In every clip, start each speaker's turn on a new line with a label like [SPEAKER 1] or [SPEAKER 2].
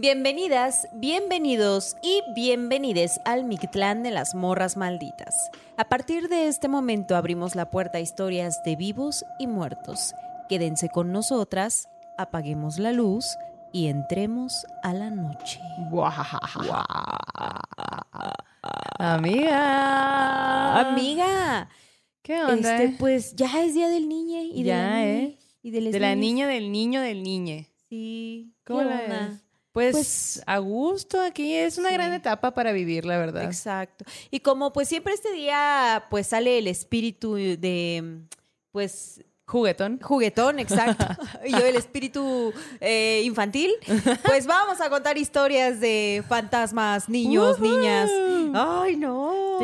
[SPEAKER 1] Bienvenidas, bienvenidos y bienvenides al Mictlán de las Morras Malditas. A partir de este momento abrimos la puerta a historias de vivos y muertos. Quédense con nosotras, apaguemos la luz y entremos a la noche.
[SPEAKER 2] Amiga.
[SPEAKER 1] Amiga,
[SPEAKER 2] ¿Qué onda?
[SPEAKER 1] este
[SPEAKER 2] eh?
[SPEAKER 1] pues ya es día del niñe y de
[SPEAKER 2] Ya,
[SPEAKER 1] la
[SPEAKER 2] ¿eh?
[SPEAKER 1] y de,
[SPEAKER 2] la niña, del niño, del niñe.
[SPEAKER 1] Sí.
[SPEAKER 2] ¿Cómo
[SPEAKER 1] ¿qué
[SPEAKER 2] la? Pues,
[SPEAKER 1] Pues-
[SPEAKER 2] a gusto aquí. Es una
[SPEAKER 1] Sí.
[SPEAKER 2] gran etapa para vivir, la verdad.
[SPEAKER 1] Exacto. Y como pues siempre este día pues sale el espíritu de pues
[SPEAKER 2] Juguetón.
[SPEAKER 1] juguetón, exacto. y yo el espíritu eh, infantil, pues vamos a contar historias de fantasmas, niños, niñas. Ay, no.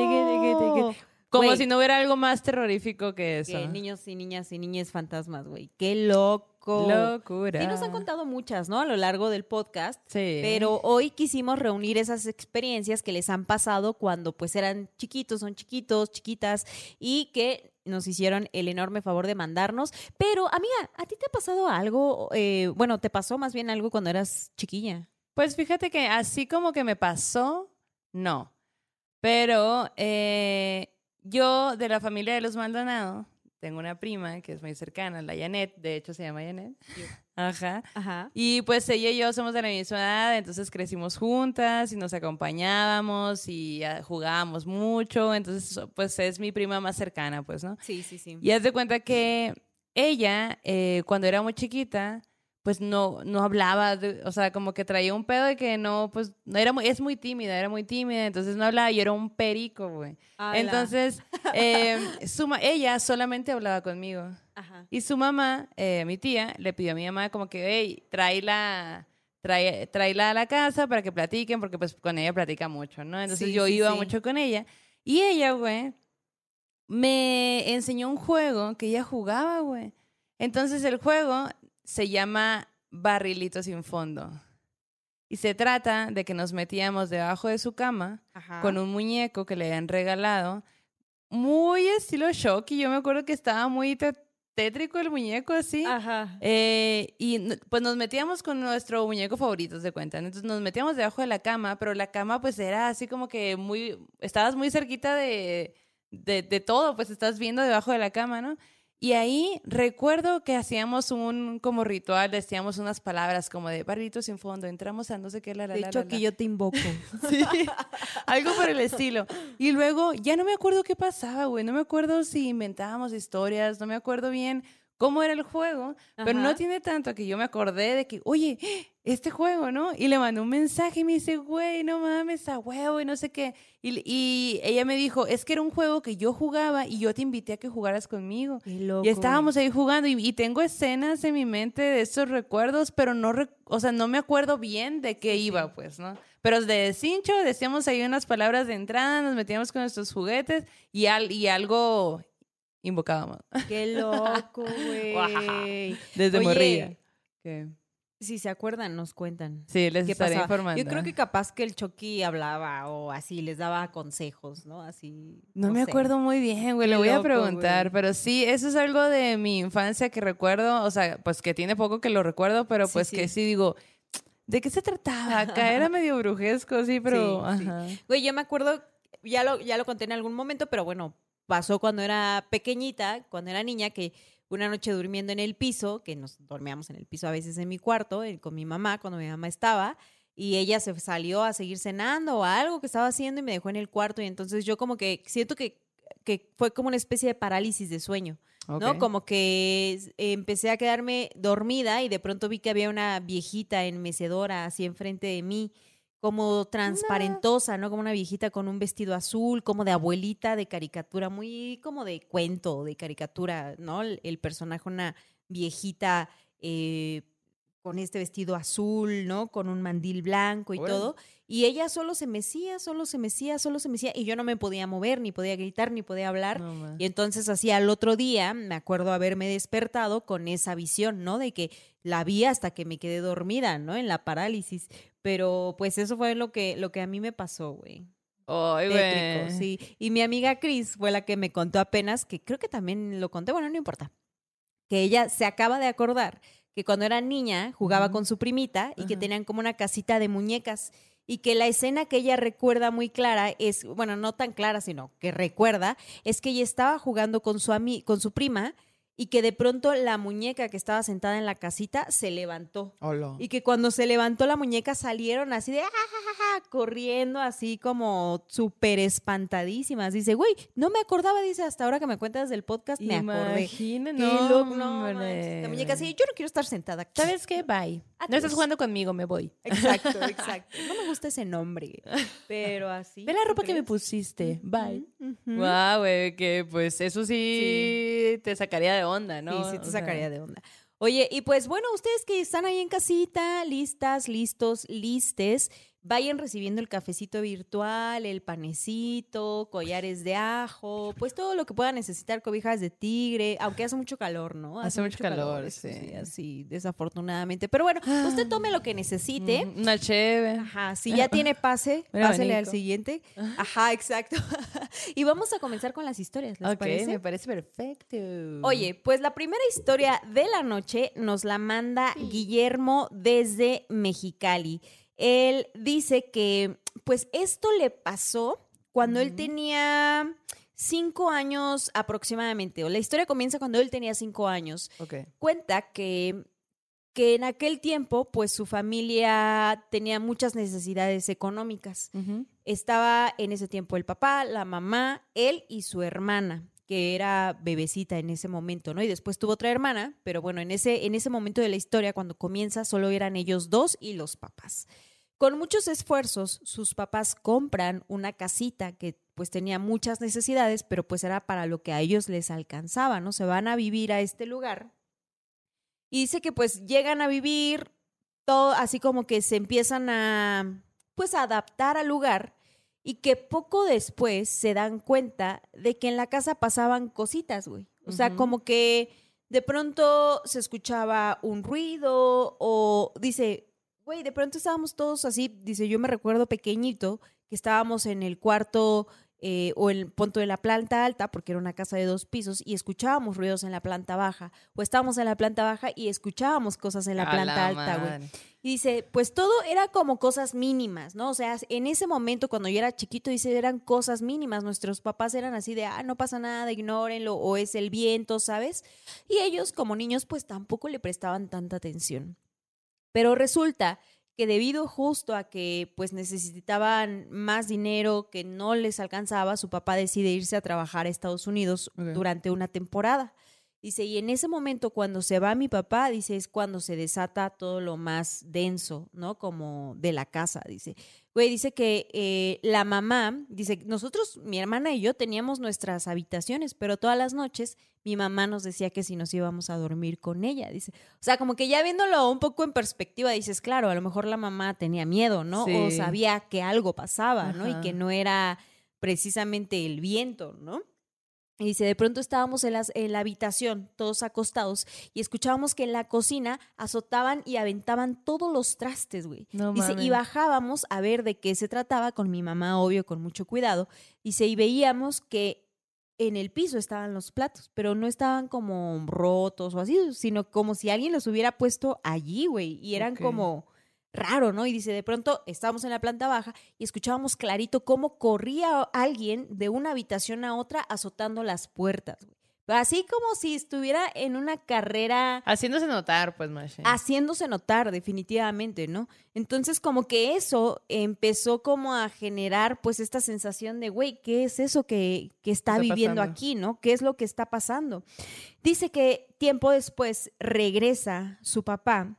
[SPEAKER 2] Como si no hubiera algo más terrorífico que eso.
[SPEAKER 1] que niños y niñas y niñas fantasmas, güey. Qué loco.
[SPEAKER 2] Locura.
[SPEAKER 1] Sí, nos han contado muchas, ¿no? A lo largo del podcast.
[SPEAKER 2] Sí.
[SPEAKER 1] Pero hoy quisimos reunir esas experiencias que les han pasado cuando pues eran chiquitos, son chiquitos, chiquitas y que nos hicieron el enorme favor de mandarnos. Pero amiga, ¿a ti te ha pasado algo? Eh, bueno, ¿te pasó más bien algo cuando eras chiquilla?
[SPEAKER 2] Pues fíjate que así como que me pasó, no. Pero eh, yo de la familia de los Maldonado tengo una prima que es muy cercana, la Janet, de hecho se llama Janet. Ajá.
[SPEAKER 1] Ajá.
[SPEAKER 2] Y pues ella y yo somos de la misma edad, entonces crecimos juntas y nos acompañábamos y ah, jugábamos mucho, entonces pues es mi prima más cercana, pues, ¿no?
[SPEAKER 1] Sí, sí, sí.
[SPEAKER 2] Y haz de cuenta que ella, eh, cuando era muy chiquita, pues no, no hablaba, de- o sea, como que traía un pedo de que no, pues, no era muy, es muy tímida, era muy tímida, entonces no hablaba, yo era un perico, güey. Entonces, eh, ella solamente hablaba conmigo.
[SPEAKER 1] Ajá.
[SPEAKER 2] Y su mamá, eh, mi tía, le pidió a mi mamá como que, hey, tráela, trae, tráela a la casa para que platiquen, porque pues con ella platica mucho, ¿no? Entonces
[SPEAKER 1] Sí,
[SPEAKER 2] yo
[SPEAKER 1] sí,
[SPEAKER 2] iba
[SPEAKER 1] sí.
[SPEAKER 2] mucho con ella. Y ella, güey, me enseñó un juego que ella jugaba, güey. Entonces el juego se llama Barrilito sin fondo. Y se trata de que nos metíamos debajo de su cama
[SPEAKER 1] Ajá.
[SPEAKER 2] con un muñeco que le habían regalado. Muy estilo Shocky. Yo me acuerdo que estaba muy tétrico el muñeco así.
[SPEAKER 1] Ajá.
[SPEAKER 2] Eh, y pues nos metíamos con nuestro muñeco favorito, de cuenta. Entonces nos metíamos debajo de la cama, pero la cama pues era así como que muy, estabas muy cerquita de, de, de todo, pues estás viendo debajo de la cama, ¿no? Y ahí recuerdo que hacíamos un como ritual, decíamos unas palabras como de barrito sin fondo, entramos a no sé qué, la, la,
[SPEAKER 1] De
[SPEAKER 2] la,
[SPEAKER 1] hecho,
[SPEAKER 2] la,
[SPEAKER 1] que
[SPEAKER 2] la".
[SPEAKER 1] yo te invoco.
[SPEAKER 2] Sí, algo por el estilo. Y luego ya no me acuerdo qué pasaba, güey. No me acuerdo si inventábamos historias, no me acuerdo bien cómo era el juego, pero no tiene tanto que yo me acordé de que, oye, este juego, ¿no? Y le mandé un mensaje y me dice, güey, no mames, a huevo y no sé qué. Y, y ella me dijo, es que era un juego que yo jugaba y yo te invité a que jugaras conmigo.
[SPEAKER 1] Qué loco.
[SPEAKER 2] Y estábamos ahí jugando y, y tengo escenas en mi mente de esos recuerdos, pero no, o sea, no me acuerdo bien de qué iba, pues, ¿no? Pero de cincho decíamos ahí unas palabras de entrada, nos metíamos con nuestros juguetes y, al, y algo invocábamos.
[SPEAKER 1] Qué loco, güey.
[SPEAKER 2] Desde morrilla. ¿Qué?
[SPEAKER 1] Si se acuerdan, nos cuentan.
[SPEAKER 2] Sí, les
[SPEAKER 1] ¿Qué
[SPEAKER 2] estaré informando.
[SPEAKER 1] Yo creo que capaz que el Chucky hablaba o así, les daba consejos, ¿no? Así.
[SPEAKER 2] No, me
[SPEAKER 1] sé.
[SPEAKER 2] acuerdo muy bien, güey. Le voy a preguntar. Pero sí, eso es algo de mi infancia que recuerdo. O sea, pues que tiene poco que lo recuerdo, pero pues
[SPEAKER 1] sí.
[SPEAKER 2] que sí digo, ¿de qué se trataba? Acá era medio brujesco, sí, pero.
[SPEAKER 1] Sí. Güey, yo me acuerdo, ya lo, ya lo conté en algún momento, pero bueno, pasó cuando era pequeñita, cuando era niña, que una noche durmiendo en el piso, que nos dormíamos en el piso a veces en mi cuarto, eh, con mi mamá, cuando mi mamá estaba, y ella se salió a seguir cenando o algo que estaba haciendo y me dejó en el cuarto, y entonces yo como que siento que, que fue como una especie de parálisis de sueño. ¿no? Como que empecé a quedarme dormida y de pronto vi que había una viejita en mecedora así enfrente de mí, como transparentosa, ¿no? Como una viejita con un vestido azul, como de abuelita de caricatura, muy como de cuento, de caricatura, ¿no? El, el personaje, una viejita eh, con este vestido azul, ¿no? Con un mandil blanco y todo. Y ella solo se mecía, solo se mecía, solo se mecía. Y yo no me podía mover, ni podía gritar, ni podía hablar.
[SPEAKER 2] No.
[SPEAKER 1] Y entonces así al otro día me acuerdo haberme despertado con esa visión, ¿no? De que la vi hasta que me quedé dormida, ¿no? En la parálisis. Pero pues eso fue lo que, lo que a mí me pasó, güey.
[SPEAKER 2] Ay,
[SPEAKER 1] Tétrico,
[SPEAKER 2] güey.
[SPEAKER 1] sí. Y mi amiga Chris fue la que me contó apenas, que creo que también lo conté, bueno, no importa, que ella se acaba de acordar que cuando era niña jugaba con su primita y que tenían como una casita de muñecas y que la escena que ella recuerda muy clara es, bueno, no tan clara, sino que recuerda, es que ella estaba jugando con su, ami- con su prima y que de pronto la muñeca que estaba sentada en la casita se levantó.
[SPEAKER 2] Hola.
[SPEAKER 1] Y que cuando se levantó la muñeca salieron así de "Ah, ja, ja, ja", corriendo así como súper espantadísimas. Dice, güey, no me acordaba, dice, hasta ahora que me cuentas del podcast me acordé.
[SPEAKER 2] Imagina, no,
[SPEAKER 1] no. La muñeca así, yo no quiero estar sentada aquí.
[SPEAKER 2] ¿Sabes qué? Bye. No estás jugando conmigo, me voy.
[SPEAKER 1] Exacto, exacto. No me gusta ese nombre, pero así.
[SPEAKER 2] Ve la
[SPEAKER 1] ¿tú
[SPEAKER 2] ropa que me pusiste. Bye. Guau, güey, que pues eso sí, te sacaría de onda, ¿no?
[SPEAKER 1] Sí, sí te
[SPEAKER 2] O sea,
[SPEAKER 1] sacaría de onda. Oye, y pues bueno, ustedes que están ahí en casita, listas, listos, listes, vayan recibiendo el cafecito virtual, el panecito, collares de ajo, pues todo lo que puedan necesitar, cobijas de tigre, aunque hace mucho calor, ¿no?
[SPEAKER 2] Hace mucho calor,
[SPEAKER 1] eso
[SPEAKER 2] sí.
[SPEAKER 1] así, desafortunadamente. Pero bueno, usted tome lo que necesite.
[SPEAKER 2] Una cheve.
[SPEAKER 1] Ajá, si ya tiene pase,
[SPEAKER 2] Un
[SPEAKER 1] pásele al siguiente. Ajá, exacto. y vamos a comenzar con las historias, ¿les
[SPEAKER 2] Ok,
[SPEAKER 1] parece?
[SPEAKER 2] me parece perfecto.
[SPEAKER 1] Oye, pues la primera historia de la noche nos la manda Guillermo desde Mexicali. Él dice que, pues esto le pasó cuando él tenía cinco años aproximadamente. O la historia comienza cuando él tenía cinco años. Cuenta que, que en aquel tiempo, pues su familia tenía muchas necesidades económicas estaba en ese tiempo el papá, la mamá, él y su hermana, que era bebecita en ese momento, ¿no? Y después tuvo otra hermana, pero bueno, en ese, en ese momento de la historia, cuando comienza, solo eran ellos dos y los papás. Con muchos esfuerzos, sus papás compran una casita que pues tenía muchas necesidades, pero pues era para lo que a ellos les alcanzaba, ¿no? Se van a vivir a este lugar. Y dice que pues llegan a vivir todo así como que se empiezan a pues a adaptar al lugar y que poco después se dan cuenta de que en la casa pasaban cositas, güey. O sea, como que de pronto se escuchaba un ruido o dice, güey, de pronto estábamos todos así, dice, yo me recuerdo pequeñito que estábamos en el cuarto eh, o en el punto de la planta alta, porque era una casa de dos pisos, y escuchábamos ruidos en la planta baja, o estábamos en la planta baja y escuchábamos cosas en la planta alta, güey. Y dice, pues todo era como cosas mínimas, ¿no? O sea, en ese momento cuando yo era chiquito, dice, eran cosas mínimas. Nuestros papás eran así de, ah, no pasa nada, ignórenlo, o es el viento, ¿sabes? Y ellos como niños, pues tampoco le prestaban tanta atención. Pero resulta que debido justo a que pues necesitaban más dinero que no les alcanzaba, su papá decide irse a trabajar a Estados Unidos durante una temporada. Dice, y en ese momento cuando se va mi papá, dice, es cuando se desata todo lo más denso, ¿no? Como de la casa, dice. Güey, dice que eh, la mamá, dice, nosotros, mi hermana y yo teníamos nuestras habitaciones, pero todas las noches mi mamá nos decía que si nos íbamos a dormir con ella, dice. O sea, como que ya viéndolo un poco en perspectiva, dices, claro, a lo mejor la mamá tenía miedo, ¿no? O sabía que algo pasaba, ¿no? Y que no era precisamente el viento, ¿no? Y dice, de pronto estábamos en, las, en la habitación, todos acostados, y escuchábamos que en la cocina azotaban y aventaban todos los trastes, güey.
[SPEAKER 2] No
[SPEAKER 1] Dice, y bajábamos a ver de qué se trataba, con mi mamá, obvio, con mucho cuidado. Dice, y veíamos que en el piso estaban los platos, pero no estaban como rotos o así, sino como si alguien los hubiera puesto allí, güey. Y eran como raro, ¿no? Y dice, de pronto estábamos en la planta baja y escuchábamos clarito cómo corría alguien de una habitación a otra azotando las puertas, güey. Así como si estuviera en una carrera
[SPEAKER 2] Haciéndose notar, pues, Mashe.
[SPEAKER 1] haciéndose notar definitivamente, ¿no? Entonces como que eso empezó como a generar pues esta sensación de, güey, ¿qué es eso que, que está,
[SPEAKER 2] Está
[SPEAKER 1] viviendo
[SPEAKER 2] pasando.
[SPEAKER 1] aquí, ¿no? ¿Qué es lo que está pasando? Dice que tiempo después regresa su papá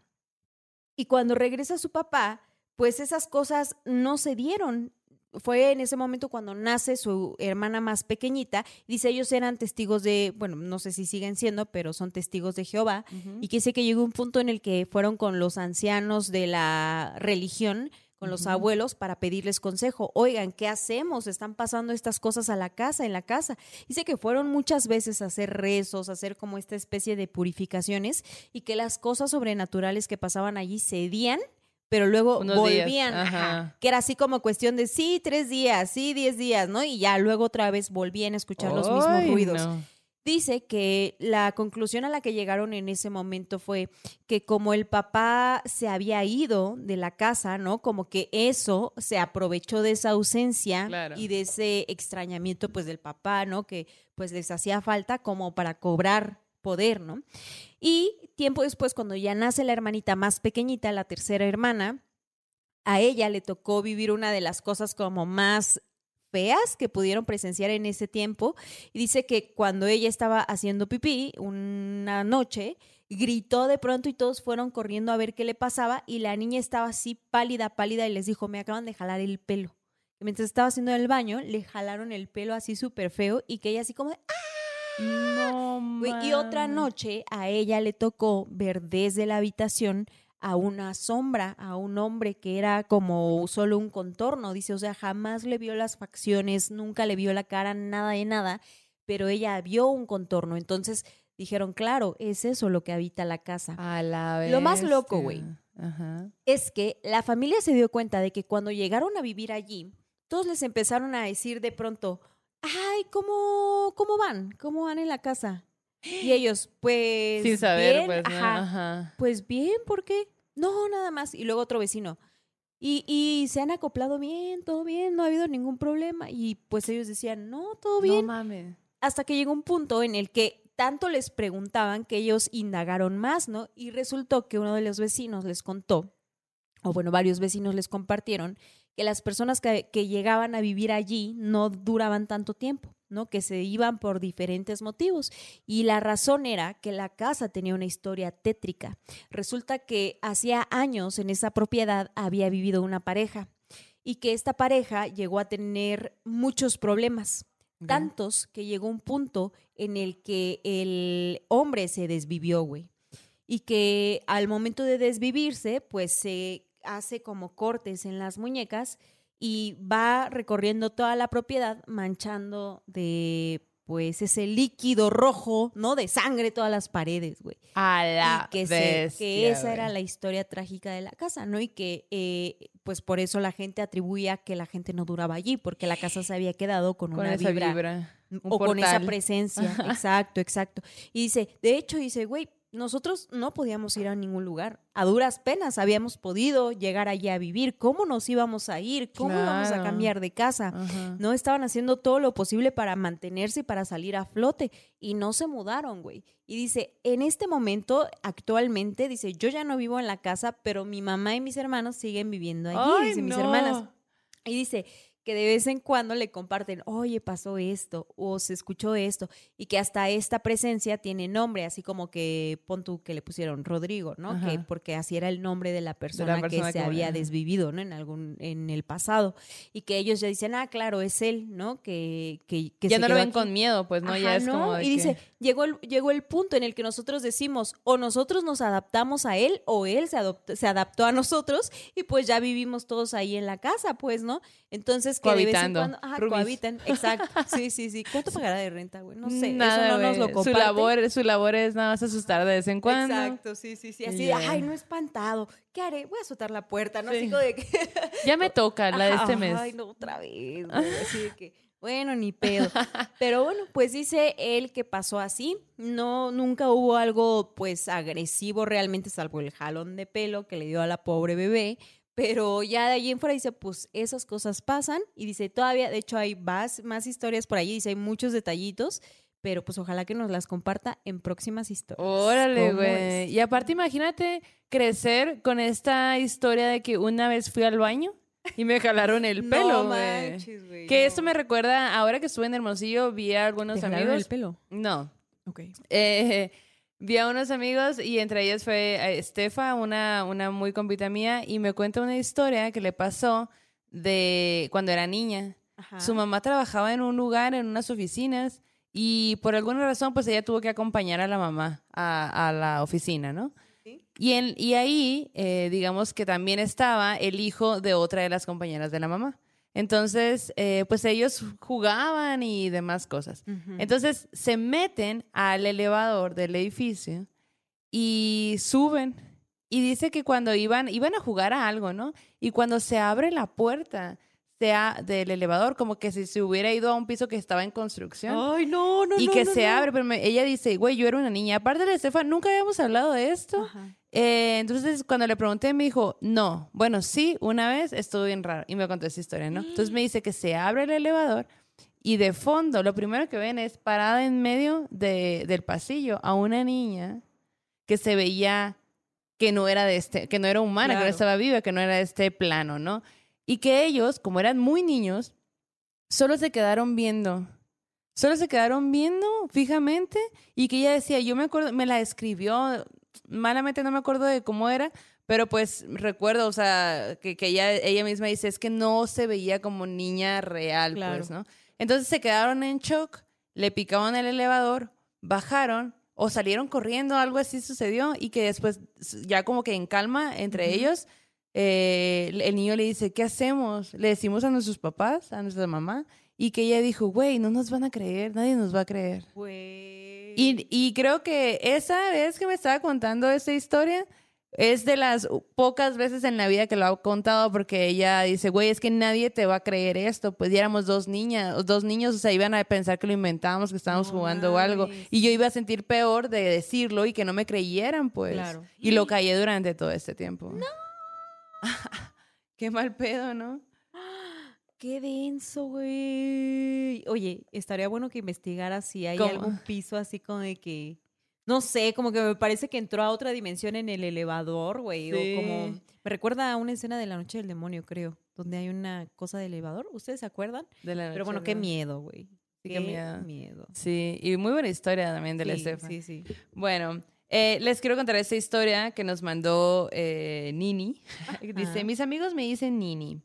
[SPEAKER 1] y cuando regresa su papá, pues esas cosas no se dieron. Fue en ese momento cuando nace su hermana más pequeñita. Dice, ellos eran testigos de, bueno, no sé si siguen siendo, pero son testigos de Jehová. Y que dice que llegó un punto en el que fueron con los ancianos de la religión, con los abuelos, para pedirles consejo. Oigan, ¿qué hacemos? Están pasando estas cosas a la casa, en la casa. Dice que fueron muchas veces a hacer rezos, a hacer como esta especie de purificaciones y que las cosas sobrenaturales que pasaban allí cedían. Pero luego
[SPEAKER 2] Unos
[SPEAKER 1] volvían, ajá, que era así como cuestión de sí, tres días, sí, diez días, ¿no? Y ya luego otra vez volvían a escuchar los mismos ruidos.
[SPEAKER 2] no.
[SPEAKER 1] Dice que la conclusión a la que llegaron en ese momento fue que como el papá se había ido de la casa, ¿no? Como que eso se aprovechó de esa ausencia
[SPEAKER 2] Claro.
[SPEAKER 1] y de ese extrañamiento pues del papá, ¿no? Que pues les hacía falta como para cobrar poder, ¿no? Y tiempo después, cuando ya nace la hermanita más pequeñita, la tercera hermana, a ella le tocó vivir una de las cosas como más feas que pudieron presenciar en ese tiempo. Y dice que cuando ella estaba haciendo pipí una noche, gritó de pronto y todos fueron corriendo a ver qué le pasaba y la niña estaba así pálida, pálida y les dijo, me acaban de jalar el pelo. Y mientras estaba haciendo el baño, le jalaron el pelo así súper feo y que ella así como de,
[SPEAKER 2] No,
[SPEAKER 1] Y otra noche a ella le tocó ver desde la habitación a una sombra, a un hombre que era como solo un contorno, dice, o sea, jamás le vio las facciones, nunca le vio la cara, nada de nada, pero ella vio un contorno, entonces dijeron, claro, es eso lo que habita la casa.
[SPEAKER 2] A la
[SPEAKER 1] Lo más loco, güey. Es que la familia se dio cuenta de que cuando llegaron a vivir allí, todos les empezaron a decir de pronto, ay, ¿cómo, cómo van? ¿Cómo van en la casa? Y ellos, pues.
[SPEAKER 2] Sin saber,
[SPEAKER 1] bien,
[SPEAKER 2] pues, ¿no?
[SPEAKER 1] ajá.
[SPEAKER 2] Ajá.
[SPEAKER 1] Pues bien, ¿por qué? No, nada más. Y luego otro vecino. Y, y se han acoplado bien, todo bien, no ha habido ningún problema. Y pues ellos decían, no, todo bien.
[SPEAKER 2] No mames.
[SPEAKER 1] Hasta que llegó un punto en el que tanto les preguntaban que ellos indagaron más, ¿no? Y resultó que uno de los vecinos les contó, o bueno, varios vecinos les compartieron, que las personas que, que llegaban a vivir allí no duraban tanto tiempo, ¿no? Que se iban por diferentes motivos. Y la razón era que la casa tenía una historia tétrica. Resulta que hacía años en esa propiedad había vivido una pareja y que esta pareja llegó a tener muchos problemas. Tantos que llegó un punto en el que el hombre se desvivió, güey. Y que al momento de desvivirse, pues se hace como cortes en las muñecas y va recorriendo toda la propiedad manchando de pues ese líquido rojo, ¿no? De sangre todas las paredes, güey.
[SPEAKER 2] A la
[SPEAKER 1] y que, se-
[SPEAKER 2] bestia,
[SPEAKER 1] que esa era la historia trágica de la casa, ¿no? Y que eh, pues por eso la gente atribuía que la gente no duraba allí, porque la casa se había quedado con,
[SPEAKER 2] Con
[SPEAKER 1] una
[SPEAKER 2] esa
[SPEAKER 1] vibra, o con esa presencia. Exacto, exacto. Y dice, de hecho, dice, güey, nosotros no podíamos ir a ningún lugar. A duras penas habíamos podido llegar allí a vivir. ¿Cómo nos íbamos a ir? ¿Cómo íbamos a cambiar de casa?
[SPEAKER 2] Ajá.
[SPEAKER 1] No estaban haciendo todo lo posible para mantenerse y para salir a flote y no se mudaron, güey. Y dice, en este momento, actualmente, dice, yo ya no vivo en la casa, pero mi mamá y mis hermanos siguen viviendo allí,
[SPEAKER 2] Ay,
[SPEAKER 1] dice, mis hermanas. Y dice que de vez en cuando le comparten, oye, pasó esto, o se escuchó esto, y que hasta esta presencia tiene nombre, así como que pon tú que le pusieron Rodrigo, ¿no? Que porque así era el nombre de la persona,
[SPEAKER 2] persona
[SPEAKER 1] que se había desvivido, ¿no? En algún, en el pasado. Y que ellos ya dicen, ah, claro, es él, ¿no? Que, que, que
[SPEAKER 2] ya
[SPEAKER 1] se
[SPEAKER 2] no lo ven
[SPEAKER 1] aquí".
[SPEAKER 2] con miedo, pues no, ya es
[SPEAKER 1] ¿no?
[SPEAKER 2] como de
[SPEAKER 1] y dice, llegó el, llegó el punto en el que nosotros decimos, o nosotros nos adaptamos a él, o él se, adopt- se adaptó a nosotros, y pues ya vivimos todos ahí en la casa, pues, ¿no? Entonces, que de vez en
[SPEAKER 2] Cohabitando,
[SPEAKER 1] cuando, ajá,
[SPEAKER 2] roomies.
[SPEAKER 1] cohabitan, exacto, sí, sí, sí. ¿Cuánto pagará de renta, güey? No sé,
[SPEAKER 2] Nada,
[SPEAKER 1] eso no nos lo comparte.
[SPEAKER 2] su labor, su labor es nada más asustar de vez en cuando.
[SPEAKER 1] Exacto, sí, sí, sí. Así de,
[SPEAKER 2] Ya.
[SPEAKER 1] ay, no espantado. ¿Qué haré? Voy a azotar la puerta, ¿no?
[SPEAKER 2] Sí.
[SPEAKER 1] Así como de que.
[SPEAKER 2] Ya me toca la de este mes.
[SPEAKER 1] Ay, no, otra vez. güey, Así de que, bueno, ni pedo. Pero bueno, pues dice él que pasó así. No, nunca hubo algo, pues, agresivo realmente, salvo el jalón de pelo que le dio a la pobre bebé. Pero ya de allí en fuera dice, pues esas cosas pasan. Y dice, todavía, de hecho, hay más, más historias por allí. Dice, hay muchos detallitos. Pero pues ojalá que nos las comparta en próximas historias.
[SPEAKER 2] Órale,
[SPEAKER 1] ¿Cómo
[SPEAKER 2] güey. Y aparte, imagínate crecer con esta historia de que una vez fui al baño y me jalaron el pelo, güey. Que
[SPEAKER 1] no.
[SPEAKER 2] esto me recuerda, ahora que estuve en Hermosillo, vi a algunos
[SPEAKER 1] ¿Te
[SPEAKER 2] amigos.
[SPEAKER 1] el pelo?
[SPEAKER 2] No.
[SPEAKER 1] Ok.
[SPEAKER 2] Eh, vi a unos amigos y entre ellos fue eh, Estefa, una, una muy compita mía, y me cuenta una historia que le pasó de cuando era niña.
[SPEAKER 1] Ajá.
[SPEAKER 2] Su mamá trabajaba en un lugar, en unas oficinas, y por alguna razón, pues ella tuvo que acompañar a la mamá a, a la oficina, ¿no?
[SPEAKER 1] Sí.
[SPEAKER 2] Y, en, y ahí, eh, digamos que también estaba el hijo de otra de las compañeras de la mamá. Entonces, eh, pues ellos jugaban y demás cosas. Entonces, se meten al elevador del edificio y suben. Y dice que cuando iban, iban a jugar a algo, ¿no? Y cuando se abre la puerta, sea del elevador, como que si se hubiera ido a un piso que estaba en construcción.
[SPEAKER 1] Ay, no, no,
[SPEAKER 2] y
[SPEAKER 1] no,
[SPEAKER 2] que
[SPEAKER 1] no,
[SPEAKER 2] se
[SPEAKER 1] no.
[SPEAKER 2] abre, pero me- ella dice, güey, yo era una niña. Aparte de Estefan, nunca habíamos hablado de esto.
[SPEAKER 1] Ajá.
[SPEAKER 2] Eh, entonces, cuando le pregunté, me dijo, no. Bueno, sí, una vez estuvo bien raro. Y me contó esa historia, ¿no? Entonces me dice que se abre el elevador y de fondo, lo primero que ven es parada en medio de- del pasillo a una niña que se veía que no era de este, que no era humana, que no
[SPEAKER 1] Claro.
[SPEAKER 2] estaba viva, que no era de este plano, ¿no? Y que ellos, como eran muy niños, solo se quedaron viendo. Solo se quedaron viendo fijamente y que ella decía, yo me acuerdo, me la escribió, malamente no me acuerdo de cómo era, pero pues recuerdo, o sea, que, que ella, ella misma dice, es que no se veía como niña real,
[SPEAKER 1] Claro.
[SPEAKER 2] pues, ¿no? Entonces se quedaron en shock, le picaban el elevador, bajaron o salieron corriendo, algo así sucedió y que después, ya como que en calma entre ellos, eh, el niño le dice, ¿qué hacemos? Le decimos a nuestros papás, a nuestra mamá, y que ella dijo, güey, no nos van a creer, nadie nos va a creer.
[SPEAKER 1] Güey.
[SPEAKER 2] Y, y creo que esa vez que me estaba contando esta historia es de las pocas veces en la vida que lo ha contado porque ella dice, güey, es que nadie te va a creer esto. Pues ya éramos dos niñas, dos niños, o sea, iban a pensar que lo inventábamos, que estábamos
[SPEAKER 1] No
[SPEAKER 2] jugando o algo. Y yo iba a sentir peor de decirlo y que no me creyeran, pues.
[SPEAKER 1] Claro.
[SPEAKER 2] Y lo callé durante todo este tiempo. No. Qué mal pedo, ¿no?
[SPEAKER 1] Qué denso, güey. Oye, estaría bueno que investigara si hay
[SPEAKER 2] ¿Cómo?
[SPEAKER 1] algún piso así como de que. No sé, como que me parece que entró a otra dimensión en el elevador, güey.
[SPEAKER 2] Sí.
[SPEAKER 1] O como. Me recuerda a una escena de La Noche del Demonio, creo. Donde hay una cosa de elevador. ¿Ustedes se acuerdan?
[SPEAKER 2] De la
[SPEAKER 1] Pero
[SPEAKER 2] noche,
[SPEAKER 1] bueno, qué miedo, güey.
[SPEAKER 2] Sí, qué miedo.
[SPEAKER 1] miedo.
[SPEAKER 2] Sí, y muy buena historia también de la
[SPEAKER 1] Sí,
[SPEAKER 2] Estefa.
[SPEAKER 1] sí, sí.
[SPEAKER 2] Bueno, eh, les quiero contar esta historia que nos mandó eh, Nini. Dice,
[SPEAKER 1] Ajá.
[SPEAKER 2] mis amigos me dicen Nini,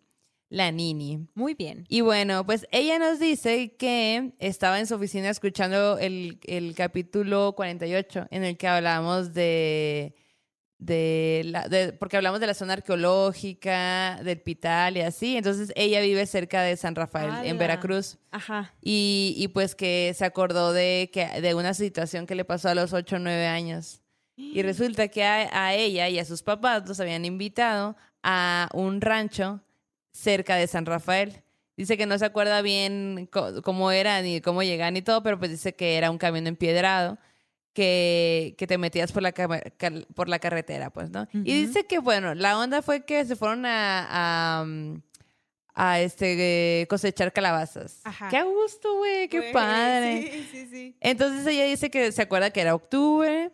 [SPEAKER 2] la Nini.
[SPEAKER 1] Muy bien.
[SPEAKER 2] Y bueno, pues ella nos dice que estaba en su oficina escuchando el, el capítulo 48 en el que hablamos de, de, la, de- porque hablamos de la zona arqueológica, del Pital y así. Entonces ella vive cerca de San Rafael, en. Veracruz.
[SPEAKER 1] Ajá.
[SPEAKER 2] Y, y pues que se acordó de, que, de una situación que le pasó a los 8 o 9 años. Y resulta que a, a ella y a sus papás los habían invitado a un rancho cerca de San Rafael. Dice que no se acuerda bien cómo era ni cómo llegar ni todo, pero pues dice que era un camino empedrado que, que te metías por la, por la carretera, pues, ¿no? Y dice que, bueno, la onda fue que se fueron a, a, a, este, cosechar calabazas.
[SPEAKER 1] Ajá.
[SPEAKER 2] Qué gusto, güey, qué padre.
[SPEAKER 1] Sí, sí, sí.
[SPEAKER 2] Entonces ella dice que se acuerda que era octubre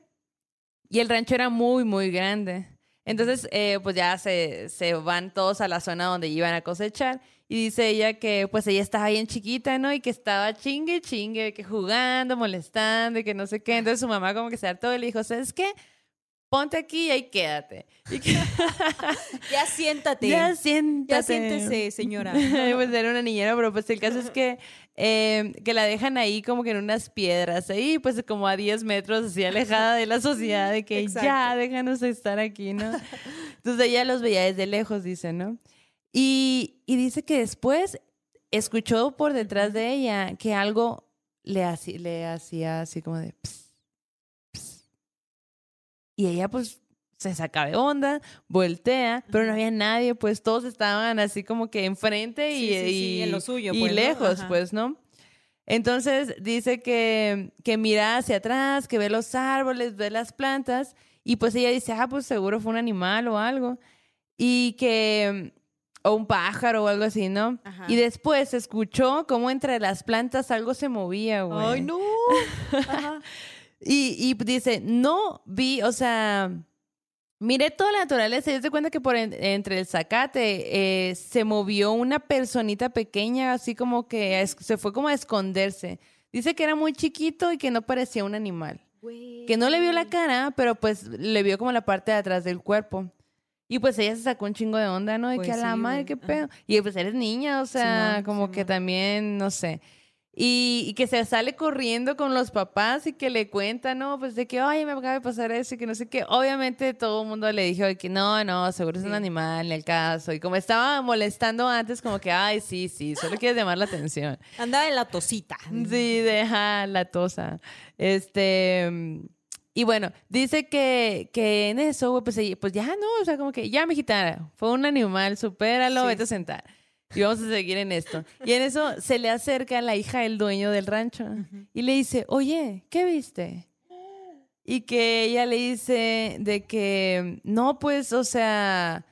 [SPEAKER 2] y el rancho era muy, muy grande. Entonces, eh, pues ya se, se van todos a la zona donde iban a cosechar. Y dice ella que pues ella estaba bien chiquita, ¿no? Y que estaba chingue, chingue, que jugando, molestando y que no sé qué. Entonces su mamá como que se hartó y le dijo, ¿sabes qué? Ponte aquí y ahí quédate. Y que,
[SPEAKER 1] Ya siéntate.
[SPEAKER 2] ya siéntate.
[SPEAKER 1] Ya siéntese, señora.
[SPEAKER 2] pues era una niñera, pero pues el caso es que, eh, que la dejan ahí como que en unas piedras, ahí pues como a 10 metros así alejada de la sociedad, de que
[SPEAKER 1] Exacto.
[SPEAKER 2] ya déjanos estar aquí, ¿no? Entonces ella los veía desde lejos, dice, ¿no? Y, y dice que después escuchó por detrás de ella que algo le, haci- le hacía así como de... "Ps, ps". Y ella pues se saca de onda, voltea, pero no había nadie, pues todos estaban así como que enfrente y,
[SPEAKER 1] Sí, sí, sí,
[SPEAKER 2] y-
[SPEAKER 1] en lo suyo,
[SPEAKER 2] y
[SPEAKER 1] pues,
[SPEAKER 2] lejos, pues, ¿no? Entonces dice que, que mira hacia atrás, que ve los árboles, ve las plantas, y pues ella dice, ah, pues seguro fue un animal o algo, y que, o un pájaro o algo así, ¿no?
[SPEAKER 1] Ajá.
[SPEAKER 2] Y después escuchó cómo entre las plantas algo se movía, güey.
[SPEAKER 1] Ay, no. Ajá.
[SPEAKER 2] Y, y dice, no vi, o sea, miré toda la naturaleza y se cuenta que por en- entre el zacate eh, se movió una personita pequeña, así como que es- se fue como a esconderse. Dice que era muy chiquito y que no parecía un animal. Que no le vio la cara, pero pues le vio como la parte de atrás del cuerpo. Y pues ella se sacó un chingo de onda, ¿no? De
[SPEAKER 1] Pues
[SPEAKER 2] que a la
[SPEAKER 1] sí,
[SPEAKER 2] madre, qué pedo. Y pues eres niña, o sea, como que también, no sé. Y, y que se sale corriendo con los papás y que le cuenta, ¿no? Pues de que, oye, me acaba de pasar eso y que no sé qué. Obviamente todo el mundo le dijo que no, no, seguro es un animal, en el caso. Y como estaba molestando antes, como que, ay, sí, sí, solo quieres llamar la atención.
[SPEAKER 1] Andaba en la tosita.
[SPEAKER 2] Sí, deja la tosa. Este. Y bueno, dice que, que en eso, güey, pues, pues ya no, o sea, como que ya, mijita, fue un animal, supéralo,
[SPEAKER 1] Sí.
[SPEAKER 2] vete a sentar. Y vamos a seguir en esto. Y en eso se le acerca la hija del dueño del rancho y le dice, oye, ¿qué viste? Y que ella le dice de que, no, pues, o sea,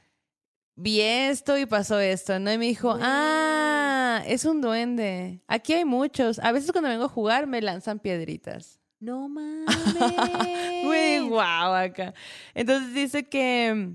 [SPEAKER 2] vi esto y pasó esto, ¿no? Y me dijo,
[SPEAKER 1] Güey.
[SPEAKER 2] ah, es un duende. Aquí hay muchos. A veces cuando vengo a jugar me lanzan piedritas.
[SPEAKER 1] No mames.
[SPEAKER 2] Muy guau acá. Entonces dice que,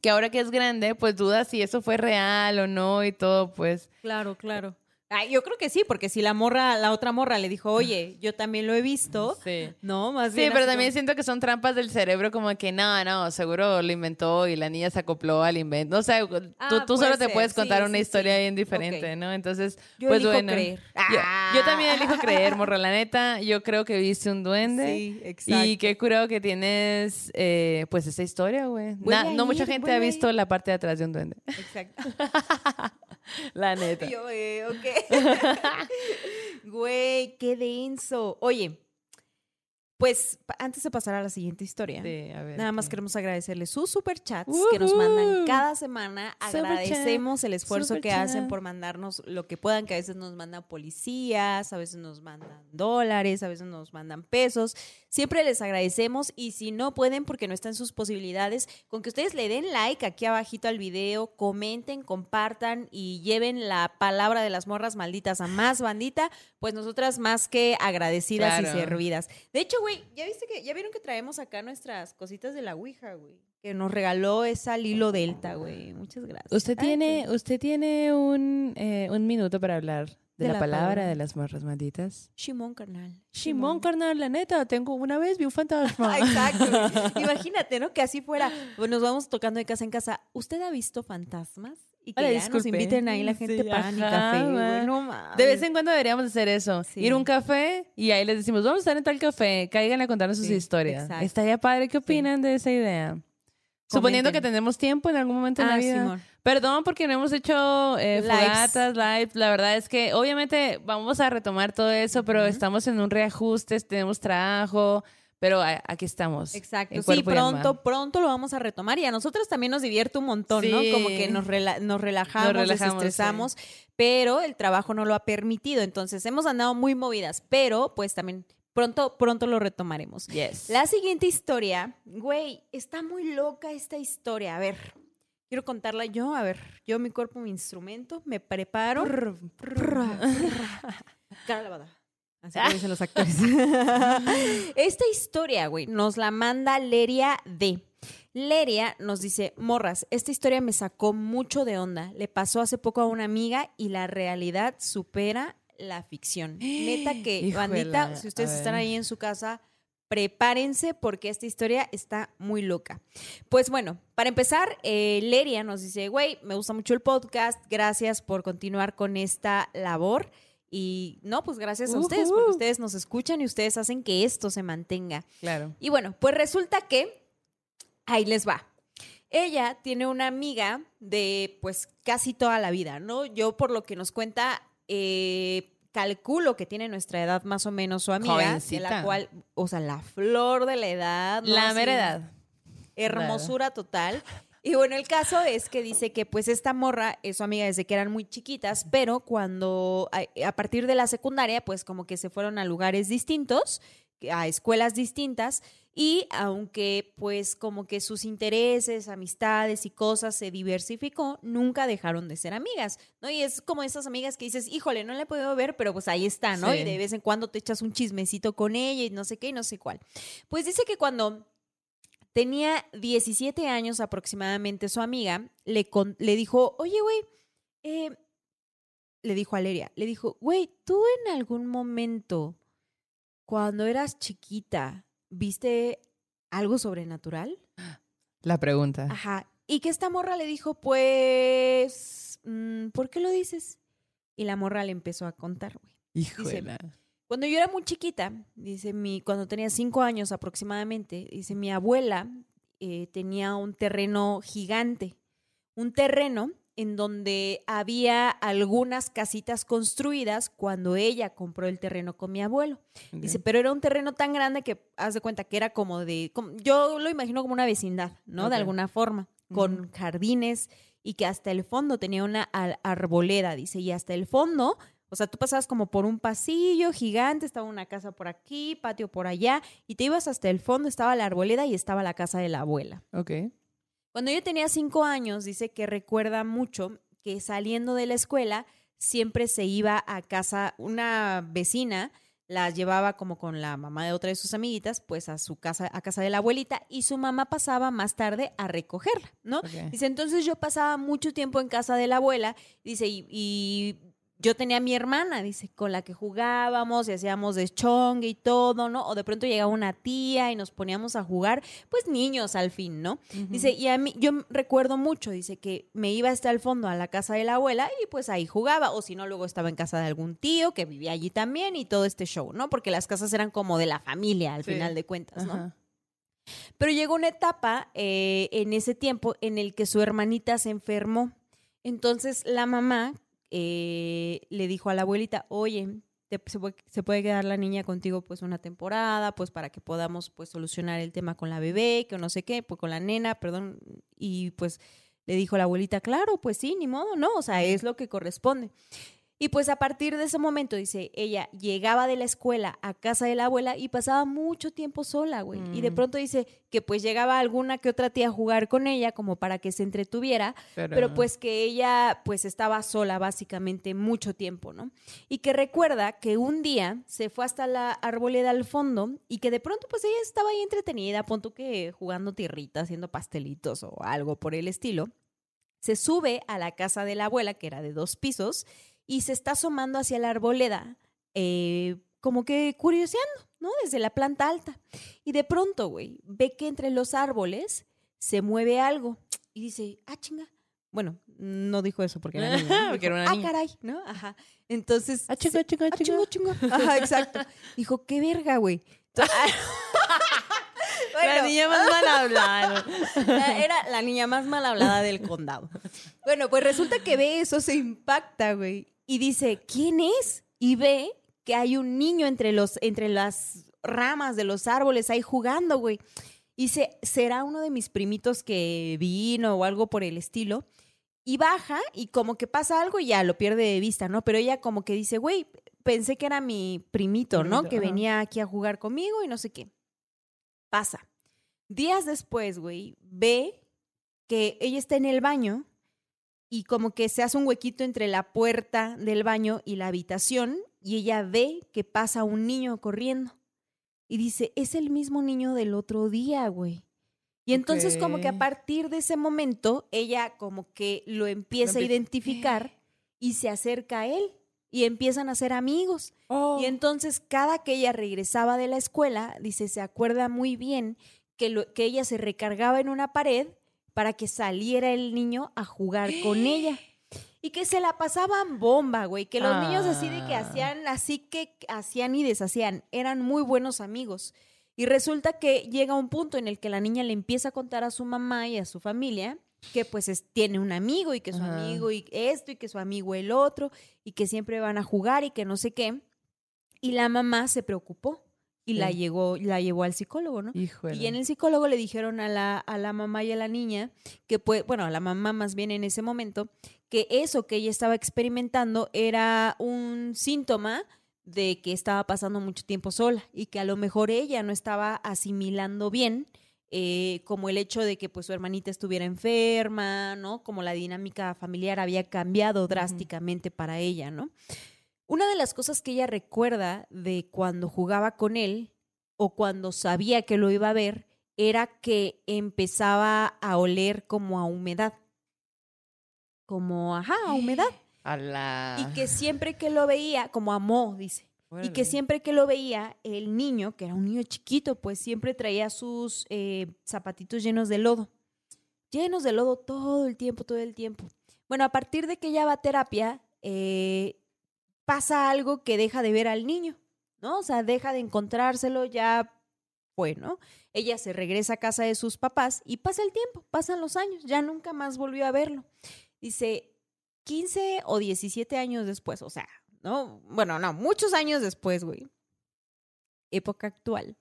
[SPEAKER 2] que ahora que es grande, pues duda si eso fue real o no y todo, pues.
[SPEAKER 1] Claro, claro. Ay, yo creo que sí, porque si la morra, la otra morra le dijo, oye, yo también lo he visto.
[SPEAKER 2] Sí.
[SPEAKER 1] No, más
[SPEAKER 2] Sí,
[SPEAKER 1] bien.
[SPEAKER 2] pero
[SPEAKER 1] así
[SPEAKER 2] también
[SPEAKER 1] como-
[SPEAKER 2] siento que son trampas del cerebro, como que no, no, seguro lo inventó y la niña se acopló al invento. O sea, tú,
[SPEAKER 1] Ah,
[SPEAKER 2] tú solo te puedes contar
[SPEAKER 1] Sí,
[SPEAKER 2] una
[SPEAKER 1] sí,
[SPEAKER 2] historia
[SPEAKER 1] sí.
[SPEAKER 2] bien diferente. ¿no? Entonces,
[SPEAKER 1] Yo
[SPEAKER 2] pues
[SPEAKER 1] elijo
[SPEAKER 2] bueno.
[SPEAKER 1] creer.
[SPEAKER 2] Yo, yo también elijo
[SPEAKER 1] Ah.
[SPEAKER 2] creer, morra, la neta. Yo creo que viste un duende.
[SPEAKER 1] Sí, exacto.
[SPEAKER 2] Y qué curado que tienes, eh, pues, esa historia, güey. No mucha gente ha visto la parte de atrás de un duende.
[SPEAKER 1] Exacto.
[SPEAKER 2] La neta.
[SPEAKER 1] Yo, eh, ok. Güey, qué denso. Oye, pues antes de pasar a la siguiente historia,
[SPEAKER 2] Sí, a ver,
[SPEAKER 1] nada más
[SPEAKER 2] ¿qué?
[SPEAKER 1] queremos agradecerles sus superchats que nos mandan cada semana. Agradecemos el esfuerzo que hacen por mandarnos lo que puedan, que a veces nos mandan policías, a veces nos mandan dólares, a veces nos mandan pesos. Siempre les agradecemos y si no pueden porque no están sus posibilidades, con que ustedes le den like aquí abajito al video, comenten, compartan y lleven la palabra de las morras malditas a más bandita, pues nosotras más que agradecidas y servidas. De hecho, güey, ya viste que ya vieron que traemos acá nuestras cositas de la Ouija, güey, que nos regaló esa Lilo Delta, güey. Muchas gracias.
[SPEAKER 2] Usted
[SPEAKER 1] Ay,
[SPEAKER 2] tiene, usted tiene un, eh, un minuto para hablar de,
[SPEAKER 1] De
[SPEAKER 2] la,
[SPEAKER 1] la
[SPEAKER 2] palabra
[SPEAKER 1] palabra.
[SPEAKER 2] de las morras malditas.
[SPEAKER 1] Shimon, carnal.
[SPEAKER 2] Simón, carnal, la neta, tengo una vez vi un fantasma.
[SPEAKER 1] Ah, Exacto. Imagínate, ¿no? Que así fuera. Pues nos vamos tocando de casa en casa. ¿Usted ha visto fantasmas? Y que ya nos inviten ahí la
[SPEAKER 2] Sí,
[SPEAKER 1] gente pan y
[SPEAKER 2] ajá,
[SPEAKER 1] café.
[SPEAKER 2] De vez en cuando deberíamos hacer eso.
[SPEAKER 1] Sí.
[SPEAKER 2] Ir a un café y ahí les decimos, vamos a estar en tal café, caigan a contarnos sus
[SPEAKER 1] Sí,
[SPEAKER 2] historias.
[SPEAKER 1] exacto.
[SPEAKER 2] Estaría padre. ¿Qué opinan de esa idea? Suponiendo que tenemos tiempo en algún momento en la
[SPEAKER 1] Ah,
[SPEAKER 2] vida.
[SPEAKER 1] Simón.
[SPEAKER 2] Perdón porque no hemos hecho eh,
[SPEAKER 1] Lives.
[SPEAKER 2] fogatas, live. La verdad es que obviamente vamos a retomar todo eso, pero estamos en un reajuste, tenemos trabajo, pero aquí estamos.
[SPEAKER 1] Exacto. Sí, pronto, pronto lo vamos a retomar y a nosotros también nos divierte un montón, ¿no? Como que nos, rela- nos relajamos,
[SPEAKER 2] Nos relajamos,
[SPEAKER 1] desestresamos, pero el trabajo no lo ha permitido. Entonces hemos andado muy movidas, pero pues también pronto, pronto lo retomaremos.
[SPEAKER 2] Yes.
[SPEAKER 1] La siguiente historia, güey, está muy loca esta historia. A ver, quiero contarla yo. A ver, yo, mi cuerpo, mi instrumento, me preparo. Cara lavada. Así como dicen los actores. Esta historia, güey, nos la manda Leria D. Leria nos dice, morras, esta historia me sacó mucho de onda. Le pasó hace poco a una amiga y la realidad supera la ficción. Neta que,
[SPEAKER 2] Híjole,
[SPEAKER 1] bandita, si ustedes están ahí en su casa, prepárense porque esta historia está muy loca. Pues bueno, para empezar, eh, Leria nos dice, güey, me gusta mucho el podcast, gracias por continuar con esta labor. Y no, pues gracias a ustedes, porque ustedes nos escuchan y ustedes hacen que esto se mantenga.
[SPEAKER 2] Claro.
[SPEAKER 1] Y bueno, pues resulta que ahí les va. Ella tiene una amiga de pues casi toda la vida, ¿no? Yo por lo que nos cuenta, eh, calculo que tiene nuestra edad más o menos su amiga, de la cual, o sea, la flor de la edad. ¿no?
[SPEAKER 2] La edad.
[SPEAKER 1] Hermosura total. Y bueno, el caso es que dice que pues esta morra es su amiga desde que eran muy chiquitas, pero cuando a, a partir de la secundaria pues como que se fueron a lugares distintos, a escuelas distintas y aunque pues como que sus intereses, amistades y cosas se diversificó, nunca dejaron de ser amigas, ¿no? Y es como esas amigas que dices, híjole, no la he podido ver, pero pues ahí está, ¿no?
[SPEAKER 2] Sí.
[SPEAKER 1] Y de vez en cuando te echas un chismecito con ella y no sé qué y no sé cuál. Pues dice que cuando tenía 17 años aproximadamente su amiga, le, con- le dijo, oye, güey, eh", le dijo a Leria, le dijo, güey, ¿tú en algún momento, cuando eras chiquita, viste algo sobrenatural?
[SPEAKER 2] La pregunta.
[SPEAKER 1] Ajá. Y que esta morra le dijo, pues, mm, ¿por qué lo dices? Y la morra le empezó a contar, güey.
[SPEAKER 2] Híjole.
[SPEAKER 1] Cuando yo era muy chiquita, dice mi, cuando tenía cinco años aproximadamente, dice mi abuela eh, tenía un terreno gigante, un terreno en donde había algunas casitas construidas cuando ella compró el terreno con mi abuelo. Dice, pero era un terreno tan grande que haz de cuenta que era como de, como- yo lo imagino como una vecindad, ¿no? De alguna forma, con jardines y que hasta el fondo tenía una ar- arboleda, dice, y hasta el fondo, o sea, tú pasabas como por un pasillo gigante, estaba una casa por aquí, patio por allá, y te ibas hasta el fondo, estaba la arboleda y estaba la casa de la abuela.
[SPEAKER 2] Ok.
[SPEAKER 1] Cuando yo tenía cinco años, dice que recuerda mucho que saliendo de la escuela siempre se iba a casa, una vecina la llevaba como con la mamá de otra de sus amiguitas, pues a su casa, a casa de la abuelita, y su mamá pasaba más tarde a recogerla, ¿no? Dice, entonces yo pasaba mucho tiempo en casa de la abuela, dice, y, y yo tenía a mi hermana, dice, con la que jugábamos y hacíamos de chongue y todo, ¿no? O de pronto llegaba una tía y nos poníamos a jugar, pues niños al fin, ¿no? Dice, y a mí, yo recuerdo mucho, dice, que me iba hasta el fondo a la casa de la abuela y pues ahí jugaba, o si no, luego estaba en casa de algún tío que vivía allí también y todo este show, ¿no? Porque las casas eran como de la familia al
[SPEAKER 2] Sí.
[SPEAKER 1] final de cuentas, ¿no?
[SPEAKER 2] Ajá.
[SPEAKER 1] Pero llegó una etapa eh, en ese tiempo en el que su hermanita se enfermó. Entonces la mamá eh, le dijo a la abuelita, oye, te- se, puede, quedar la niña contigo pues una temporada, pues para que podamos pues solucionar el tema con la bebé, que no sé qué, pues con la nena, perdón. Y pues le dijo la abuelita, claro, pues sí, ni modo, no, o sea, es lo que corresponde. Y pues a partir de ese momento, dice, ella llegaba de la escuela a casa de la abuela y pasaba mucho tiempo sola, güey. Y de
[SPEAKER 2] Mm.
[SPEAKER 1] pronto dice que pues llegaba alguna que otra tía a jugar con ella como para que se entretuviera, pero pues que ella pues estaba sola básicamente mucho tiempo, ¿no? Y que recuerda que un día se fue hasta la arboleda al fondo y que de pronto pues ella estaba ahí entretenida, punto que jugando tierrita, haciendo pastelitos o algo por el estilo. Se sube a la casa de la abuela, que era de dos pisos, y se está asomando hacia la arboleda, eh, como que curioseando, ¿no? Desde la planta alta. Y de pronto, güey, ve que entre los árboles se mueve algo y dice, ah, chinga. Bueno, no dijo eso porque era niña, ¿no?
[SPEAKER 2] Porque
[SPEAKER 1] Dijo,
[SPEAKER 2] era una
[SPEAKER 1] ah,
[SPEAKER 2] niña.
[SPEAKER 1] caray, ¿no? Ajá. Entonces,
[SPEAKER 2] Ah, chinga, chinga,
[SPEAKER 1] ah,
[SPEAKER 2] chinga.
[SPEAKER 1] chingo. Ajá, exacto. Dijo, qué verga, güey.
[SPEAKER 2] La niña más mal hablada.
[SPEAKER 1] la- Era la niña más mal hablada del condado. Bueno, pues resulta que ve eso, se impacta, güey. Y dice, ¿quién es? Y ve que hay un niño entre, los, entre las ramas de los árboles ahí jugando, güey. Y dice, ¿será uno de mis primitos que vino o algo por el estilo? Y baja y como que pasa algo y ya lo pierde de vista, ¿no? Pero ella como que dice, güey, pensé que era mi primito, ¿no?
[SPEAKER 2] Primito,
[SPEAKER 1] Que
[SPEAKER 2] ajá.
[SPEAKER 1] venía aquí a jugar conmigo y no sé qué. Pasa. Días después, güey, ve que ella está en el baño y como que se hace un huequito entre la puerta del baño y la habitación y ella ve que pasa un niño corriendo. Y dice, es el mismo niño del otro día, güey. Y entonces como que a partir de ese momento ella como que lo empieza a identificar y se acerca a él y empiezan a ser amigos.
[SPEAKER 2] Oh.
[SPEAKER 1] Y entonces cada que ella regresaba de la escuela, dice, se acuerda muy bien que, lo- que ella se recargaba en una pared para que saliera el niño a jugar con ella. Y que se la pasaban bomba, güey. Que los niños así de que
[SPEAKER 2] Ah.
[SPEAKER 1] hacían, así que hacían y deshacían. Eran muy buenos amigos. Y resulta que llega un punto en el que la niña le empieza a contar a su mamá y a su familia que pues es- tiene un amigo y que su
[SPEAKER 2] Ajá.
[SPEAKER 1] amigo y esto y que su amigo el otro y que siempre van a jugar y que no sé qué. Y la mamá se preocupó y la, llegó, la llevó al psicólogo, ¿no?
[SPEAKER 2] Híjole.
[SPEAKER 1] Y en el psicólogo le dijeron a la, a la mamá y a la niña que, pues, bueno, a la mamá más bien en ese momento, que eso que ella estaba experimentando era un síntoma de que estaba pasando mucho tiempo sola y que a lo mejor ella no estaba asimilando bien eh, como el hecho de que pues su hermanita estuviera enferma, ¿no? Como la dinámica familiar había cambiado drásticamente para ella, ¿no? Una de las cosas que ella recuerda de cuando jugaba con él o cuando sabía que lo iba a ver era que empezaba a oler como a humedad. Como, ajá, a humedad.
[SPEAKER 2] A la...
[SPEAKER 1] Y que siempre que lo veía, como a moho, dice. Y que siempre que lo veía, el niño, que era un niño chiquito, pues siempre traía sus eh, zapatitos llenos de lodo. Llenos de lodo todo el tiempo, todo el tiempo. Bueno, a partir de que ella va a terapia, eh, pasa algo que deja de ver al niño, ¿no? O sea, deja de encontrárselo, ya fue, ¿no? Ella se regresa a casa de sus papás y pasa el tiempo, pasan los años, ya nunca más volvió a verlo. Dice, 15 o 17 años después, o sea, ¿no? Bueno, no, muchos años después, güey. Época actual.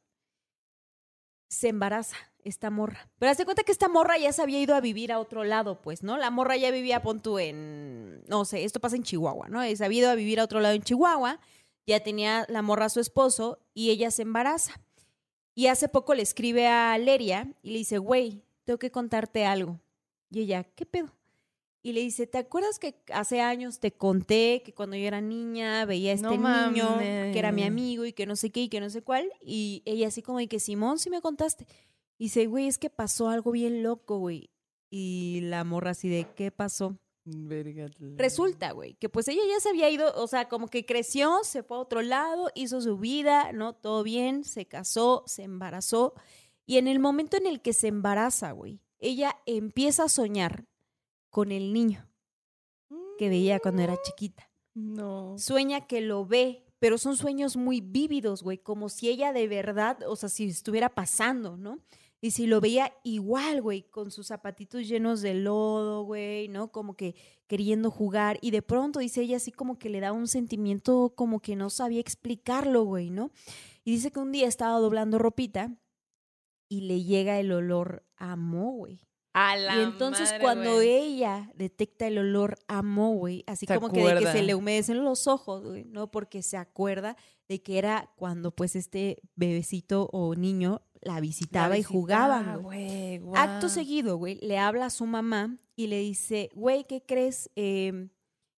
[SPEAKER 1] Se embaraza esta morra. Pero hace cuenta que esta morra ya se había ido a vivir a otro lado, pues, ¿no? La morra ya vivía, pon tú, en, no sé, esto pasa en Chihuahua, ¿no? Se había ido a vivir a otro lado en Chihuahua, ya tenía la morra a su esposo y ella se embaraza. Y hace poco le escribe a Leria y le dice, güey, tengo que contarte algo. Y ella, ¿qué pedo? Y le dice, ¿te acuerdas que hace años te conté que cuando yo era niña veía a este
[SPEAKER 2] No
[SPEAKER 1] niño que era mi amigo y que no sé qué y que no sé cuál? Y ella así como de que, Simón, sí me contaste. Y dice, güey, es que pasó algo bien loco, güey. Y la morra así de, ¿qué pasó? Resulta, güey, que pues ella ya se había ido, o sea, como que creció, se fue a otro lado, hizo su vida, ¿no? Todo bien, se casó, se embarazó. Y en el momento en el que se embaraza, güey, ella empieza a soñar con el niño que veía cuando era chiquita.
[SPEAKER 2] No.
[SPEAKER 1] Sueña que lo ve, pero son sueños muy vívidos, güey, como si ella de verdad, o sea, si estuviera pasando, ¿no? Y si lo veía igual, güey, con sus zapatitos llenos de lodo, güey, ¿no? Como que queriendo jugar. Y de pronto dice ella así como que le da un sentimiento como que no sabía explicarlo, güey, ¿no? Y dice que un día estaba doblando ropita y le llega el olor a mo, güey.
[SPEAKER 2] A la
[SPEAKER 1] Y entonces
[SPEAKER 2] madre,
[SPEAKER 1] cuando ella detecta el olor a mo, güey, así
[SPEAKER 2] Se
[SPEAKER 1] como que de que se le humedecen los ojos, güey, ¿no? Porque se acuerda de que era cuando pues este bebecito o niño la visitaba,
[SPEAKER 2] La
[SPEAKER 1] y jugaban. Acto seguido, güey, le habla a su mamá y le dice, güey, ¿qué crees? Eh,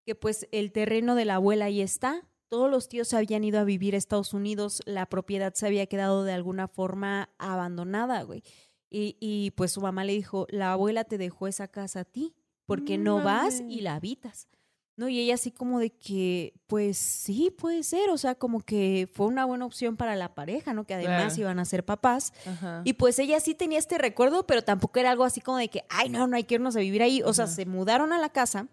[SPEAKER 1] que pues el terreno de la abuela ahí está. Todos los tíos se habían ido a vivir a Estados Unidos, la propiedad se había quedado de alguna forma abandonada, güey. Y, y, pues su mamá le dijo, la abuela te dejó esa casa a ti, porque
[SPEAKER 2] No
[SPEAKER 1] no vas y la habitas. ¿No? Y ella así como de que, pues sí, puede ser, o sea, como que fue una buena opción para la pareja, ¿no? Que además iban a ser papás.
[SPEAKER 2] Ajá.
[SPEAKER 1] Y pues ella sí tenía este recuerdo, pero tampoco era algo así como de que, ay, no, no hay que irnos a vivir ahí. O sea, se mudaron a la casa.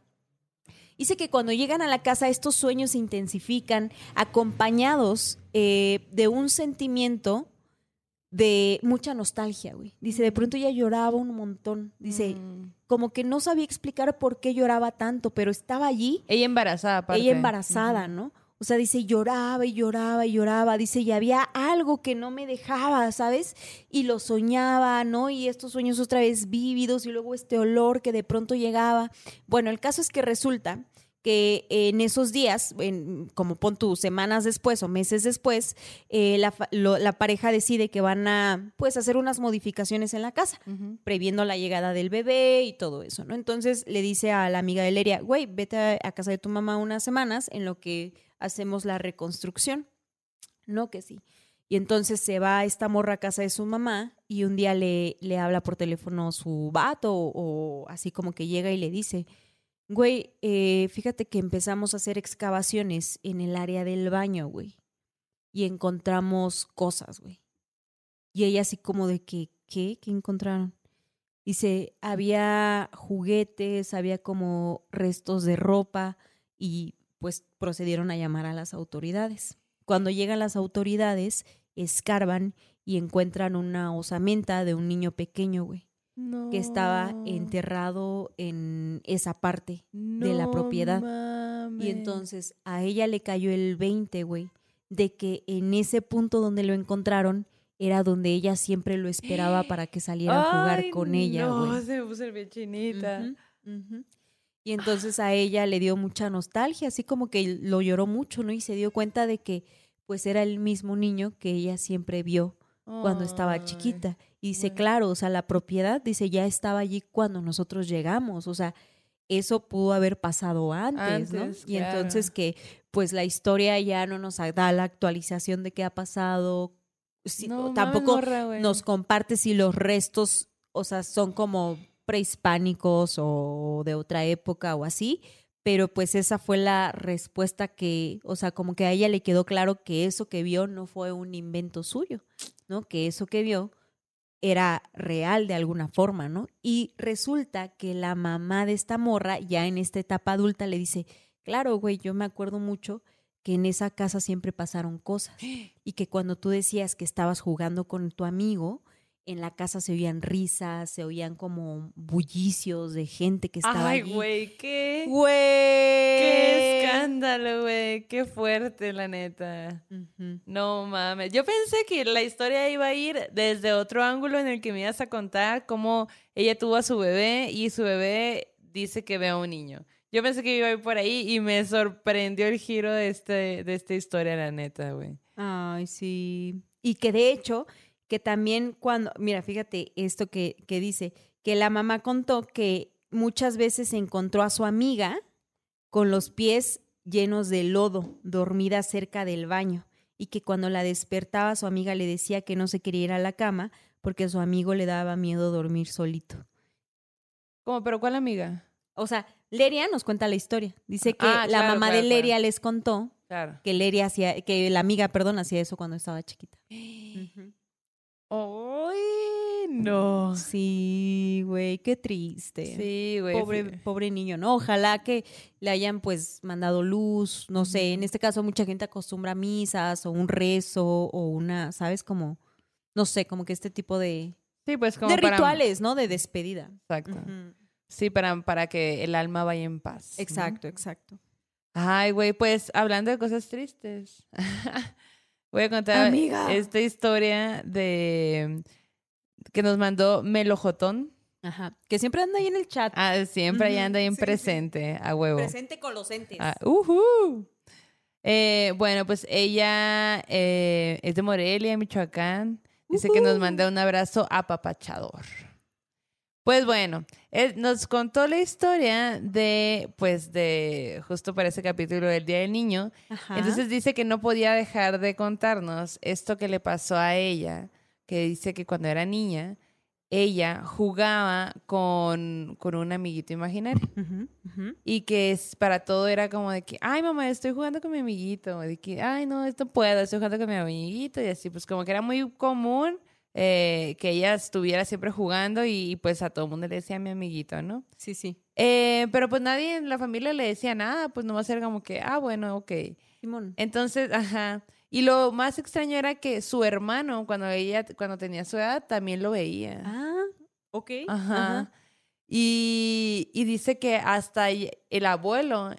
[SPEAKER 1] Dice que cuando llegan a la casa estos sueños se intensifican acompañados eh, de un sentimiento de mucha nostalgia, güey. Dice, de pronto ella lloraba un montón. Dice,
[SPEAKER 2] Mm.
[SPEAKER 1] como que no sabía explicar por qué lloraba tanto, pero estaba allí
[SPEAKER 2] Ella embarazada, aparte.
[SPEAKER 1] ella embarazada. ¿no? O sea, dice, lloraba y lloraba y lloraba. Dice, y había algo que no me dejaba, ¿sabes? Y lo soñaba, ¿no? Y estos sueños otra vez vívidos y luego este olor que de pronto llegaba. Bueno, el caso es que resulta que en esos días, en, como pon tú, semanas después o meses después, eh, la, fa- lo- la pareja decide que van a, pues, hacer unas modificaciones en la casa previendo la llegada del bebé y todo eso, ¿no? Entonces le dice a la amiga de Leria, güey, vete a, a casa de tu mamá unas semanas en lo que hacemos la reconstrucción. No, que sí. Y entonces se va esta morra a casa de su mamá y un día le, le habla por teléfono su vato o, o así como que llega y le dice, güey, eh, fíjate que empezamos a hacer excavaciones en el área del baño, güey. Y encontramos cosas, güey. Y ella así como de que, ¿qué? ¿Qué encontraron? Dice, había juguetes, había como restos de ropa y pues procedieron a llamar a las autoridades. Cuando llegan las autoridades, escarban y encuentran una osamenta de un niño pequeño, güey, que estaba enterrado en esa parte. de la propiedad.
[SPEAKER 2] mames.
[SPEAKER 1] Y entonces a ella le cayó el 20, güey, de que en ese punto donde lo encontraron era donde ella siempre lo esperaba para que saliera a jugar
[SPEAKER 2] Ay,
[SPEAKER 1] con ella,
[SPEAKER 2] No, se puso bien chinita.
[SPEAKER 1] Y entonces a ella le dio mucha nostalgia, así como que lo lloró mucho, ¿no? Y se dio cuenta de que pues era el mismo niño que ella siempre vio cuando estaba chiquita. Y dice,
[SPEAKER 2] bueno.
[SPEAKER 1] claro, o sea, la propiedad, dice, ya estaba allí cuando nosotros llegamos, o sea, eso pudo haber pasado antes, ¿no? Y entonces que pues la historia ya no nos da la actualización de qué ha pasado, si-
[SPEAKER 2] No
[SPEAKER 1] tampoco
[SPEAKER 2] morra,
[SPEAKER 1] nos comparte si los restos, o sea, son como prehispánicos o de otra época o así, pero pues esa fue la respuesta que, o sea, como que a ella le quedó claro que eso que vio no fue un invento suyo, ¿no? Que eso que vio era real de alguna forma, ¿no? Y resulta que la mamá de esta morra, ya en esta etapa adulta, le dice, claro, güey, yo me acuerdo mucho que en esa casa siempre pasaron cosas y que cuando tú decías que estabas jugando con tu amigo, en la casa se oían risas, se oían como bullicios de gente que estaba
[SPEAKER 2] Ay, güey, qué,
[SPEAKER 1] Güey.
[SPEAKER 2] qué escándalo, güey. Qué fuerte, la neta. No mames. Yo pensé que la historia iba a ir desde otro ángulo en el que me ibas a contar cómo ella tuvo a su bebé y su bebé dice que ve a un niño. Yo pensé que iba a ir por ahí y me sorprendió el giro de, este, de esta historia, la neta, güey.
[SPEAKER 1] Ay, sí. Y que de hecho, que también cuando, mira, fíjate esto que, que dice, que la mamá contó que muchas veces encontró a su amiga con los pies llenos de lodo, dormida cerca del baño, y que cuando la despertaba su amiga le decía que no se quería ir a la cama porque a su amigo le daba miedo dormir solito.
[SPEAKER 2] ¿Cómo? ¿Pero cuál amiga?
[SPEAKER 1] O sea, Leria nos cuenta la historia. Dice que
[SPEAKER 2] Ah,
[SPEAKER 1] la
[SPEAKER 2] claro,
[SPEAKER 1] mamá
[SPEAKER 2] claro,
[SPEAKER 1] de
[SPEAKER 2] claro.
[SPEAKER 1] Leria les contó que Leria hacía, que la amiga, perdón, hacía eso cuando estaba chiquita.
[SPEAKER 2] ¡Ay, no!
[SPEAKER 1] Sí, güey, qué triste.
[SPEAKER 2] Sí, güey.
[SPEAKER 1] Pobre,
[SPEAKER 2] sí.
[SPEAKER 1] pobre niño, ¿no? Ojalá que le hayan pues mandado luz, no sé, en este caso mucha gente acostumbra a misas o un rezo o una, ¿sabes? Como, no sé, como que este tipo de,
[SPEAKER 2] Sí, pues como
[SPEAKER 1] de
[SPEAKER 2] para...
[SPEAKER 1] rituales, ¿no? De despedida.
[SPEAKER 2] Exacto. Sí, para, para que el alma vaya en paz. ¿no?
[SPEAKER 1] Exacto, exacto.
[SPEAKER 2] Ay, güey, pues hablando de cosas tristes. Voy a contar
[SPEAKER 1] Amiga.
[SPEAKER 2] esta historia de que nos mandó Melojotón.
[SPEAKER 1] Ajá. Que siempre anda ahí en el chat.
[SPEAKER 2] Ah, siempre ahí anda
[SPEAKER 1] sí, sí, sí.
[SPEAKER 2] presente, a huevo.
[SPEAKER 1] Presente con los entes.
[SPEAKER 2] Ah. Eh, bueno, pues ella eh, es de Morelia, Michoacán. Dice que nos manda un abrazo apapachador. Pues bueno, él nos contó la historia de, pues, de justo para ese capítulo del Día del Niño.
[SPEAKER 1] Ajá.
[SPEAKER 2] Entonces dice que no podía dejar de contarnos esto que le pasó a ella, que dice que cuando era niña, ella jugaba con, con un amiguito imaginario. Y que es, para todo era como de que, ay mamá, estoy jugando con mi amiguito. De que, ay no, esto puedo, estoy jugando con mi amiguito. Y así, pues como que era muy común eh, que ella estuviera siempre jugando y, y, pues a todo el mundo le decía mi amiguito, ¿no?
[SPEAKER 1] Sí, sí.
[SPEAKER 2] Eh, pero pues nadie en la familia le decía nada, pues nomás era como que, ah, bueno, ok.
[SPEAKER 1] Simón.
[SPEAKER 2] Entonces, ajá. Y lo más extraño era que su hermano, cuando ella, cuando tenía su edad, también lo veía.
[SPEAKER 1] Ah, ok.
[SPEAKER 2] Ajá. Y, y dice que hasta el abuelo,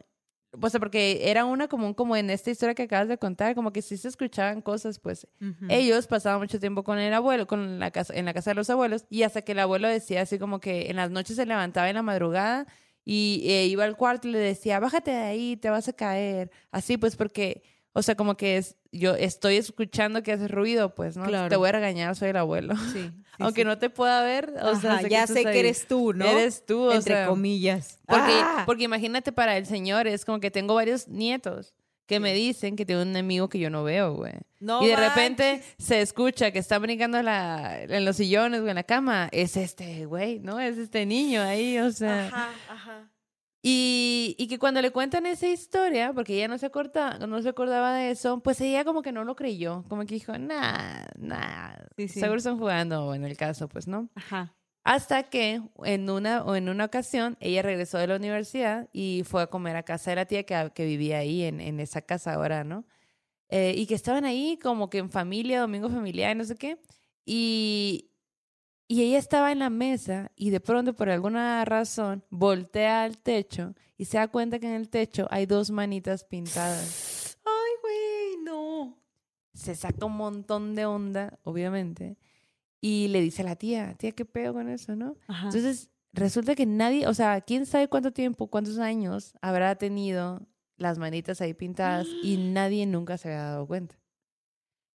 [SPEAKER 2] o sea, porque era una común como en esta historia que acabas de contar, como que sí se escuchaban cosas, pues ellos pasaban mucho tiempo con el abuelo, con la casa, en la casa de los abuelos, y hasta que el abuelo decía así como que en las noches se levantaba en la madrugada y eh, iba al cuarto y le decía, bájate de ahí, te vas a caer. Así pues porque, o sea, como que es, yo estoy escuchando que hace ruido, pues, ¿no?
[SPEAKER 1] Claro.
[SPEAKER 2] Te voy a regañar, soy el abuelo.
[SPEAKER 1] Sí, sí,
[SPEAKER 2] Aunque
[SPEAKER 1] sí.
[SPEAKER 2] no te pueda ver, o sea, sé
[SPEAKER 1] ya sé que eres tú, ¿no?
[SPEAKER 2] Eres tú, o
[SPEAKER 1] Entre
[SPEAKER 2] sea,
[SPEAKER 1] comillas.
[SPEAKER 2] Porque,
[SPEAKER 1] Ah.
[SPEAKER 2] porque imagínate para el señor, es como que tengo varios nietos que me dicen que tengo un amigo que yo no veo, güey.
[SPEAKER 1] No
[SPEAKER 2] y de repente se escucha que está brincando la, en los sillones o en la cama. Es este güey, ¿no? Es este niño ahí, o sea.
[SPEAKER 1] Ajá, ajá.
[SPEAKER 2] Y, y que cuando le cuentan esa historia, porque ella no se, acorda, no se acordaba de eso, pues ella como que no lo creyó. Como que dijo, nah, nah.
[SPEAKER 1] Sí, sí.
[SPEAKER 2] Seguro están jugando, en el caso, pues, ¿no?
[SPEAKER 1] Ajá.
[SPEAKER 2] Hasta que en una, o en una ocasión ella regresó de la universidad y fue a comer a casa de la tía que, que vivía ahí en, en esa casa ahora, ¿no? Eh, y que estaban ahí como que en familia, domingo familiar, no sé qué. Y, y ella estaba en la mesa y de pronto por alguna razón voltea al techo y se da cuenta que en el techo hay dos manitas pintadas.
[SPEAKER 1] Ay, güey, no.
[SPEAKER 2] Se saca un montón de onda, obviamente, y le dice a la tía, tía, ¿qué pedo con eso, no?
[SPEAKER 1] Ajá.
[SPEAKER 2] Entonces, resulta que nadie, o sea, quién sabe cuánto tiempo, cuántos años habrá tenido las manitas ahí pintadas y nadie nunca se había dado cuenta.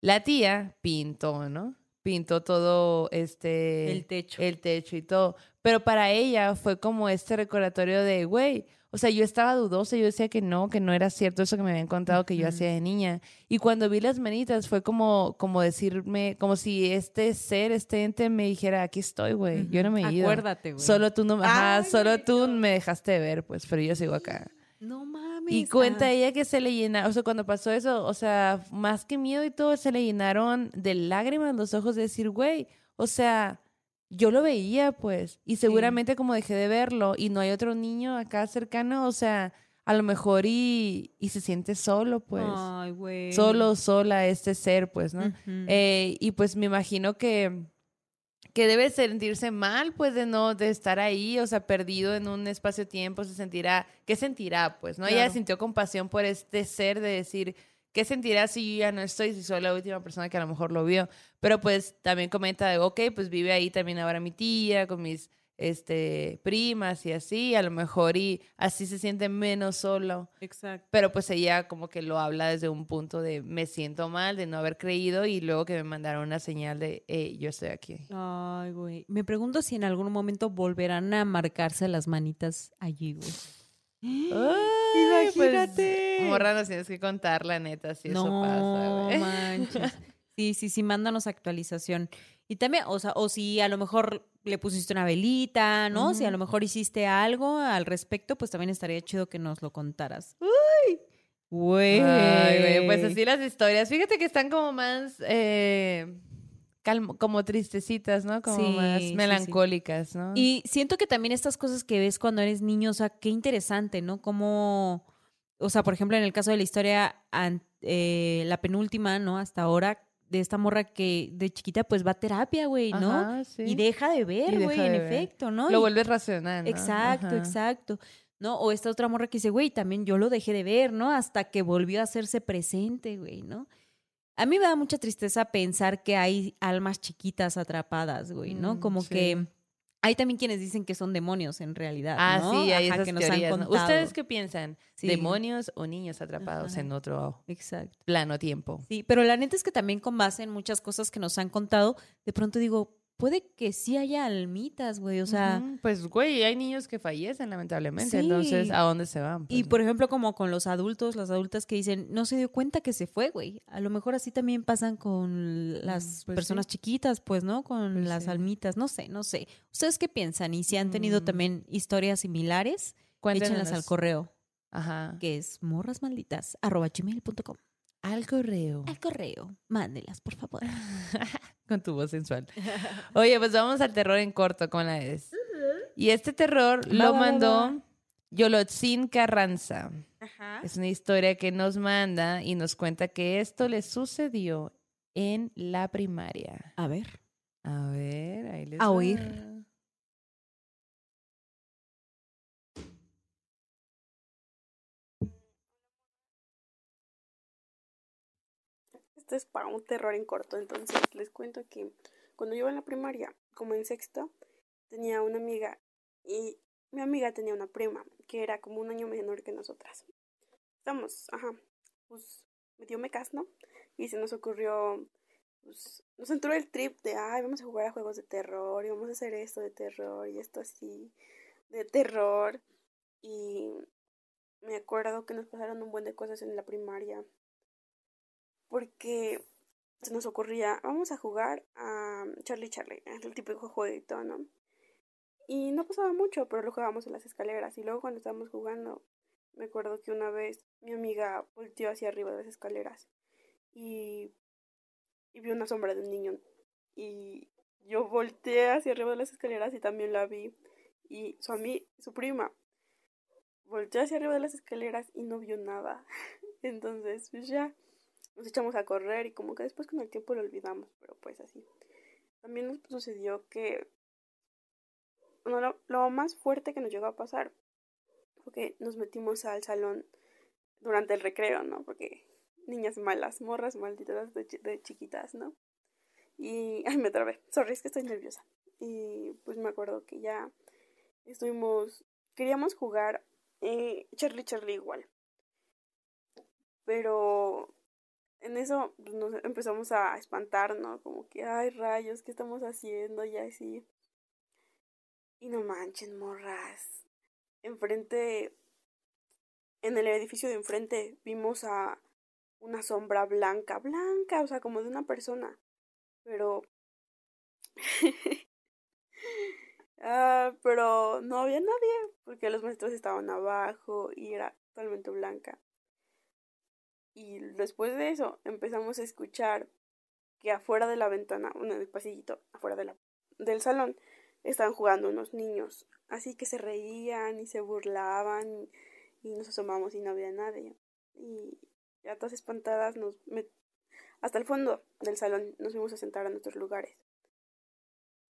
[SPEAKER 2] La tía pintó, ¿no? Pintó todo este
[SPEAKER 1] el techo.
[SPEAKER 2] el techo y todo, pero para ella fue como este recordatorio de, güey, o sea, yo estaba dudosa, yo decía que no, que no era cierto eso que me habían contado que yo hacía de niña. Y cuando vi las manitas fue como, como decirme, como si este ser, este ente me dijera, aquí estoy, güey, yo no me he ido.
[SPEAKER 1] Acuérdate, güey.
[SPEAKER 2] Solo tú no, ajá,
[SPEAKER 1] Ay,
[SPEAKER 2] solo tú
[SPEAKER 1] no.
[SPEAKER 2] me dejaste de ver, pues, pero yo sigo acá.
[SPEAKER 1] No mames.
[SPEAKER 2] Y cuenta ella que se le llenaron, o sea, cuando pasó eso, o sea, más que miedo y todo, se le llenaron de lágrimas los ojos de decir, güey, o sea, yo lo veía, pues, y seguramente como dejé de verlo y no hay otro niño acá cercano, o sea, a lo mejor y, y se siente solo, pues,
[SPEAKER 1] Ay, güey.
[SPEAKER 2] solo, sola, este ser, pues, ¿no? Eh, y pues me imagino que, que debe sentirse mal, pues, de no, de estar ahí, o sea, perdido en un espacio-tiempo, se sentirá, ¿qué sentirá? Pues, ¿no? Ella
[SPEAKER 1] Claro.
[SPEAKER 2] sintió compasión por este ser de decir, ¿qué sentirá si yo ya no estoy, si soy la última persona que a lo mejor lo vio? Pero, pues, también comenta de, ok, pues vive ahí también ahora mi tía, con mis, este, primas y así, a lo mejor, y así se siente menos solo.
[SPEAKER 1] Exacto.
[SPEAKER 2] Pero pues ella como que lo habla desde un punto de me siento mal de no haber creído y luego que me mandaron una señal de hey, yo estoy aquí.
[SPEAKER 1] Ay, güey. Me pregunto si en algún momento volverán a marcarse las manitas allí, güey.
[SPEAKER 2] Ay,
[SPEAKER 1] Imagínate.
[SPEAKER 2] Pues, morra, nos tienes que contar la neta si eso pasa, güey.
[SPEAKER 1] manches. Sí, sí, sí, mándanos actualización. Y también, o sea, o si a lo mejor le pusiste una velita, ¿no? Si a lo mejor hiciste algo al respecto, pues también estaría chido que nos lo contaras. ¡Uy! Güey.
[SPEAKER 2] Ay, güey, pues así las historias. Fíjate que están como más eh, calmo- como tristecitas, ¿no? Como
[SPEAKER 1] Sí,
[SPEAKER 2] más
[SPEAKER 1] sí, sí.
[SPEAKER 2] melancólicas, ¿no?
[SPEAKER 1] Y siento que también estas cosas que ves cuando eres niño, o sea, qué interesante, ¿no? Como, o sea, por ejemplo, en el caso de la historia, eh, la penúltima, ¿no? Hasta ahora, de esta morra que de chiquita pues va a terapia, güey, ¿no?
[SPEAKER 2] Ajá, sí.
[SPEAKER 1] Y deja de ver, güey, en
[SPEAKER 2] ver.
[SPEAKER 1] efecto, ¿no?
[SPEAKER 2] Lo vuelves racional, ¿no?
[SPEAKER 1] Exacto,
[SPEAKER 2] Ajá.
[SPEAKER 1] exacto. ¿No? O esta otra morra que dice, güey, también yo lo dejé de ver, ¿no? Hasta que volvió a hacerse presente, güey, ¿no? A mí me da mucha tristeza pensar que hay almas chiquitas atrapadas, güey, ¿no?
[SPEAKER 2] Mm,
[SPEAKER 1] Como
[SPEAKER 2] sí.
[SPEAKER 1] que hay también quienes dicen que son demonios en realidad,
[SPEAKER 2] Ah,
[SPEAKER 1] ¿no?
[SPEAKER 2] sí, hay
[SPEAKER 1] Ajá,
[SPEAKER 2] esas
[SPEAKER 1] que nos
[SPEAKER 2] teorías,
[SPEAKER 1] han
[SPEAKER 2] ¿no?
[SPEAKER 1] contado.
[SPEAKER 2] ¿Ustedes qué piensan?
[SPEAKER 1] Sí.
[SPEAKER 2] ¿Demonios o niños atrapados
[SPEAKER 1] Ajá.
[SPEAKER 2] en otro
[SPEAKER 1] Exacto.
[SPEAKER 2] plano tiempo?
[SPEAKER 1] Sí, pero la neta es que también con base en muchas cosas que nos han contado, de pronto digo, puede que sí haya almitas, güey, o sea...
[SPEAKER 2] Pues, güey, hay niños que fallecen, lamentablemente.
[SPEAKER 1] Sí.
[SPEAKER 2] Entonces, ¿a dónde se van?
[SPEAKER 1] Y
[SPEAKER 2] Pues,
[SPEAKER 1] por ejemplo, como con los adultos, las adultas que dicen, no se dio cuenta que se fue, güey. A lo mejor así también pasan con las
[SPEAKER 2] pues
[SPEAKER 1] personas chiquitas, pues, ¿no? Con
[SPEAKER 2] Pues
[SPEAKER 1] las
[SPEAKER 2] sí.
[SPEAKER 1] almitas, no sé, no sé. ¿Ustedes qué piensan? Y si han tenido
[SPEAKER 2] Mm.
[SPEAKER 1] también historias similares, échenlas al correo,
[SPEAKER 2] Ajá.
[SPEAKER 1] que es morrasmalditas, arroba gmail.com.
[SPEAKER 2] Al correo.
[SPEAKER 1] Al correo, mándelas, por favor.
[SPEAKER 2] Con tu voz sensual. Oye, pues vamos al terror en corto, ¿cómo la es? Y este terror
[SPEAKER 1] Va,
[SPEAKER 2] lo
[SPEAKER 1] va,
[SPEAKER 2] mandó
[SPEAKER 1] va.
[SPEAKER 2] Yolotzin Carranza.
[SPEAKER 1] Ajá.
[SPEAKER 2] Es una historia que nos manda y nos cuenta que esto le sucedió en la primaria.
[SPEAKER 1] A ver.
[SPEAKER 2] A ver, ahí les
[SPEAKER 1] A oír.
[SPEAKER 3] Es para un terror en corto, entonces les cuento que cuando yo iba en la primaria, como en sexto, tenía una amiga y mi amiga tenía una prima que era como un año menor que nosotras. Estamos, ajá, pues medio mecas, ¿no? Y se nos ocurrió, pues nos entró el trip de, ay, vamos a jugar a juegos de terror y vamos a hacer esto de terror y esto así de terror. Y me acuerdo que nos pasaron un buen de cosas en la primaria porque se nos ocurría, vamos a jugar a Charlie Charlie, el típico jueguito, ¿no? Y no pasaba mucho, pero lo jugábamos en las escaleras. Y luego cuando estábamos jugando, me acuerdo que una vez mi amiga volteó hacia arriba de las escaleras y, y vi una sombra de un niño. Y yo volteé hacia arriba de las escaleras y también la vi. Y su, ami su prima volteó hacia arriba de las escaleras y no vio nada. Entonces, pues ya nos echamos a correr y como que después con el tiempo lo olvidamos, pero pues así. También nos sucedió que bueno, lo, más fuerte que nos llegó a pasar fue que nos metimos al salón durante el recreo, ¿no? Porque niñas malas, morras malditas de chiquitas, ¿no? Y, ay, me trabé, sorry, es que estoy nerviosa. Y pues me acuerdo que ya estuvimos, queríamos jugar eh, Charlie Charlie igual. Pero en eso pues, nos empezamos a espantar, ¿no? Como que, ay, rayos, ¿qué estamos haciendo? Y así. Y no manchen, morras. Enfrente, en el edificio de enfrente, vimos a una sombra blanca, blanca, o sea, como de una persona. Pero... ah, pero no había nadie, porque los maestros estaban abajo y era totalmente blanca. Y después de eso empezamos a escuchar que afuera de la ventana, bueno, en el pasillito, afuera de la, del salón, estaban jugando unos niños. Así que se reían y se burlaban y nos asomamos y no había nadie. Y ya todas espantadas nos hasta el fondo del salón nos fuimos a sentar a nuestros lugares.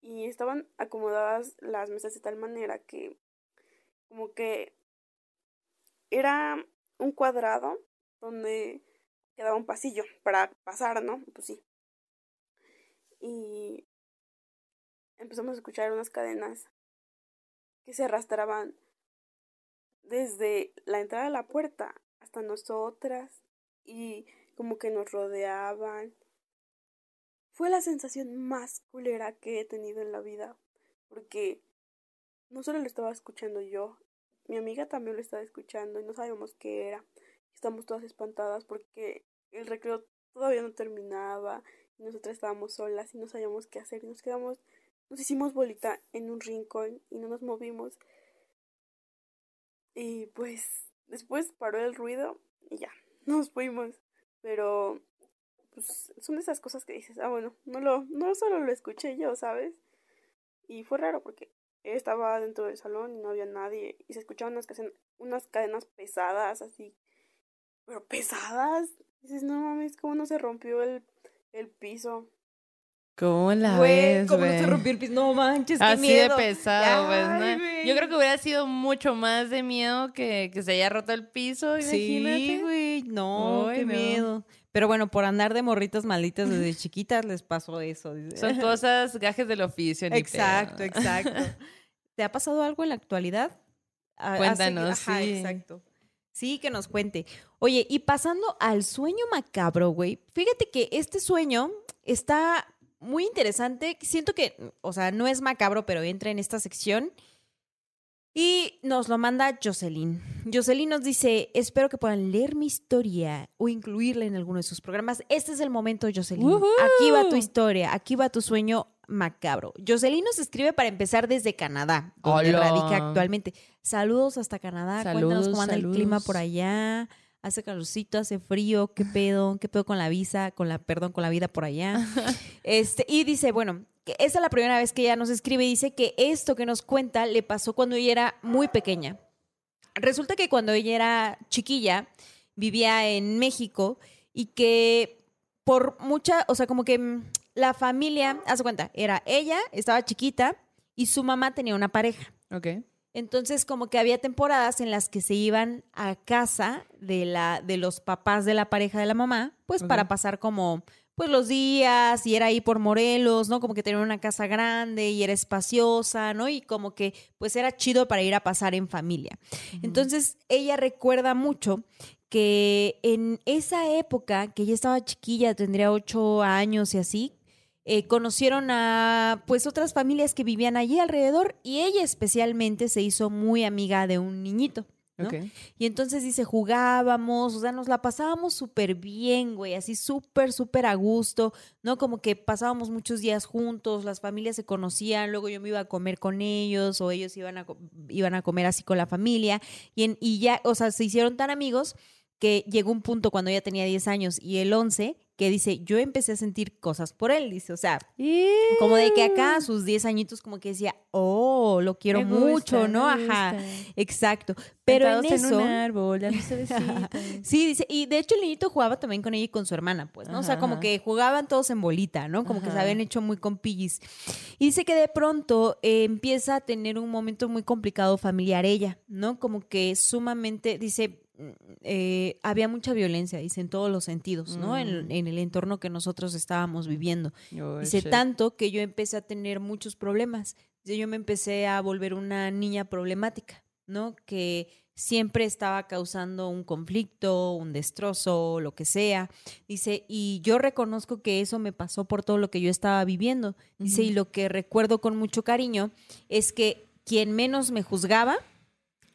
[SPEAKER 3] y estaban acomodadas las mesas de tal manera que como que era un cuadrado donde quedaba un pasillo para pasar, ¿no? Pues sí. Y empezamos a escuchar unas cadenas que se arrastraban desde la entrada de la puerta hasta nosotras y como que nos rodeaban. Fue la sensación más culera que he tenido en la vida, porque no solo lo estaba escuchando yo, mi amiga también lo estaba escuchando y no sabíamos qué era. Estamos todas espantadas porque el recreo todavía no terminaba y nosotras estábamos solas y no sabíamos qué hacer y nos quedamos, nos hicimos bolita en un rincón y no nos movimos. Y pues después paró el ruido y ya, nos fuimos. Pero pues son de esas cosas que dices, ah bueno, no lo, no solo lo escuché yo, ¿sabes? Y fue raro porque estaba dentro del salón y no había nadie y se escuchaban unas, unas cadenas pesadas así, pero pesadas. Dices, no mames, ¿cómo no se rompió el, el piso?
[SPEAKER 2] ¿Cómo la
[SPEAKER 1] ves, ¿Cómo no se rompió el piso? No manches, qué
[SPEAKER 2] Así
[SPEAKER 1] miedo.
[SPEAKER 2] de pesado, pues, ¿no? Yo creo que hubiera sido mucho más de miedo que, que se haya roto el piso, imagínate.
[SPEAKER 1] Sí, güey, no, qué miedo. Pero bueno, por andar de morritas malditas desde chiquitas les pasó eso.
[SPEAKER 2] Son cosas, gajes del oficio. Ni
[SPEAKER 1] exacto, exacto. ¿Te ha pasado algo en la actualidad?
[SPEAKER 2] Cuéntanos, sí.
[SPEAKER 1] exacto. Sí, que nos cuente. Oye, y pasando al sueño macabro, güey, fíjate que este sueño está muy interesante. Siento que, o sea, no es macabro, pero entra en esta sección. Y nos lo manda Jocelyn. Jocelyn nos dice, espero que puedan leer mi historia o incluirla en alguno de sus programas. Este es el momento, Jocelyn. Aquí va tu historia, aquí va tu sueño macabro. Jocelyn nos escribe para empezar desde Canadá, donde radica actualmente. Saludos hasta Canadá. Cuéntanos cómo anda el clima por allá. Hace calorcito, hace frío, qué pedo, qué pedo con la visa, con la, perdón, con la vida por allá. este, y dice, bueno, esa es la primera vez que ella nos escribe y dice que esto que nos cuenta le pasó cuando ella era muy pequeña. Resulta que cuando ella era chiquilla, vivía en México y que por mucha, o sea, como que mm, la familia, haz cuenta, era ella, estaba chiquita y su mamá tenía una pareja.
[SPEAKER 2] Ok.
[SPEAKER 1] Entonces, como que había temporadas en las que se iban a casa de, la, de los papás de la pareja de la mamá, pues para pasar como pues los días y era ahí por Morelos, ¿no? Como que tenía una casa grande y era espaciosa, ¿no? Y como que pues era chido para ir a pasar en familia. Entonces ella recuerda mucho que en esa época, que ella estaba chiquilla, tendría ocho años y así, eh, conocieron a pues otras familias que vivían allí alrededor y ella especialmente se hizo muy amiga de un niñito. Y entonces dice, jugábamos, o sea, nos la pasábamos súper bien, güey, así súper, súper a gusto, ¿no? Como que pasábamos muchos días juntos, las familias se conocían, luego yo me iba a comer con ellos o ellos iban a, iban a comer así con la familia y, y ya, o sea, se hicieron tan amigos que llegó un punto cuando ella tenía 10 años y el 11 que dice, yo empecé a sentir cosas por él, dice, o sea, como de que acá a sus 10 añitos como que decía, oh, lo quiero mucho, ¿no? Ajá, exacto. Pero en eso...
[SPEAKER 2] un árbol,
[SPEAKER 1] sí, dice, y de hecho el niñito jugaba también con ella y con su hermana, pues, ¿no? o sea, como que jugaban todos en bolita, ¿no? Como que se habían hecho muy compillis. Y dice que de pronto eh, empieza a tener un momento muy complicado familiar ella, ¿no? Como que sumamente, dice, eh, había mucha violencia, dice, en todos los sentidos, ¿no? En, mm. el entorno que nosotros estábamos viviendo. dice, tanto que yo empecé a tener muchos problemas. Dice, yo me empecé a volver una niña problemática, ¿no? Que siempre estaba causando un conflicto, un destrozo, lo que sea. Dice, y yo reconozco que eso me pasó por todo lo que yo estaba viviendo. Dice, y lo que recuerdo con mucho cariño es que quien menos me juzgaba,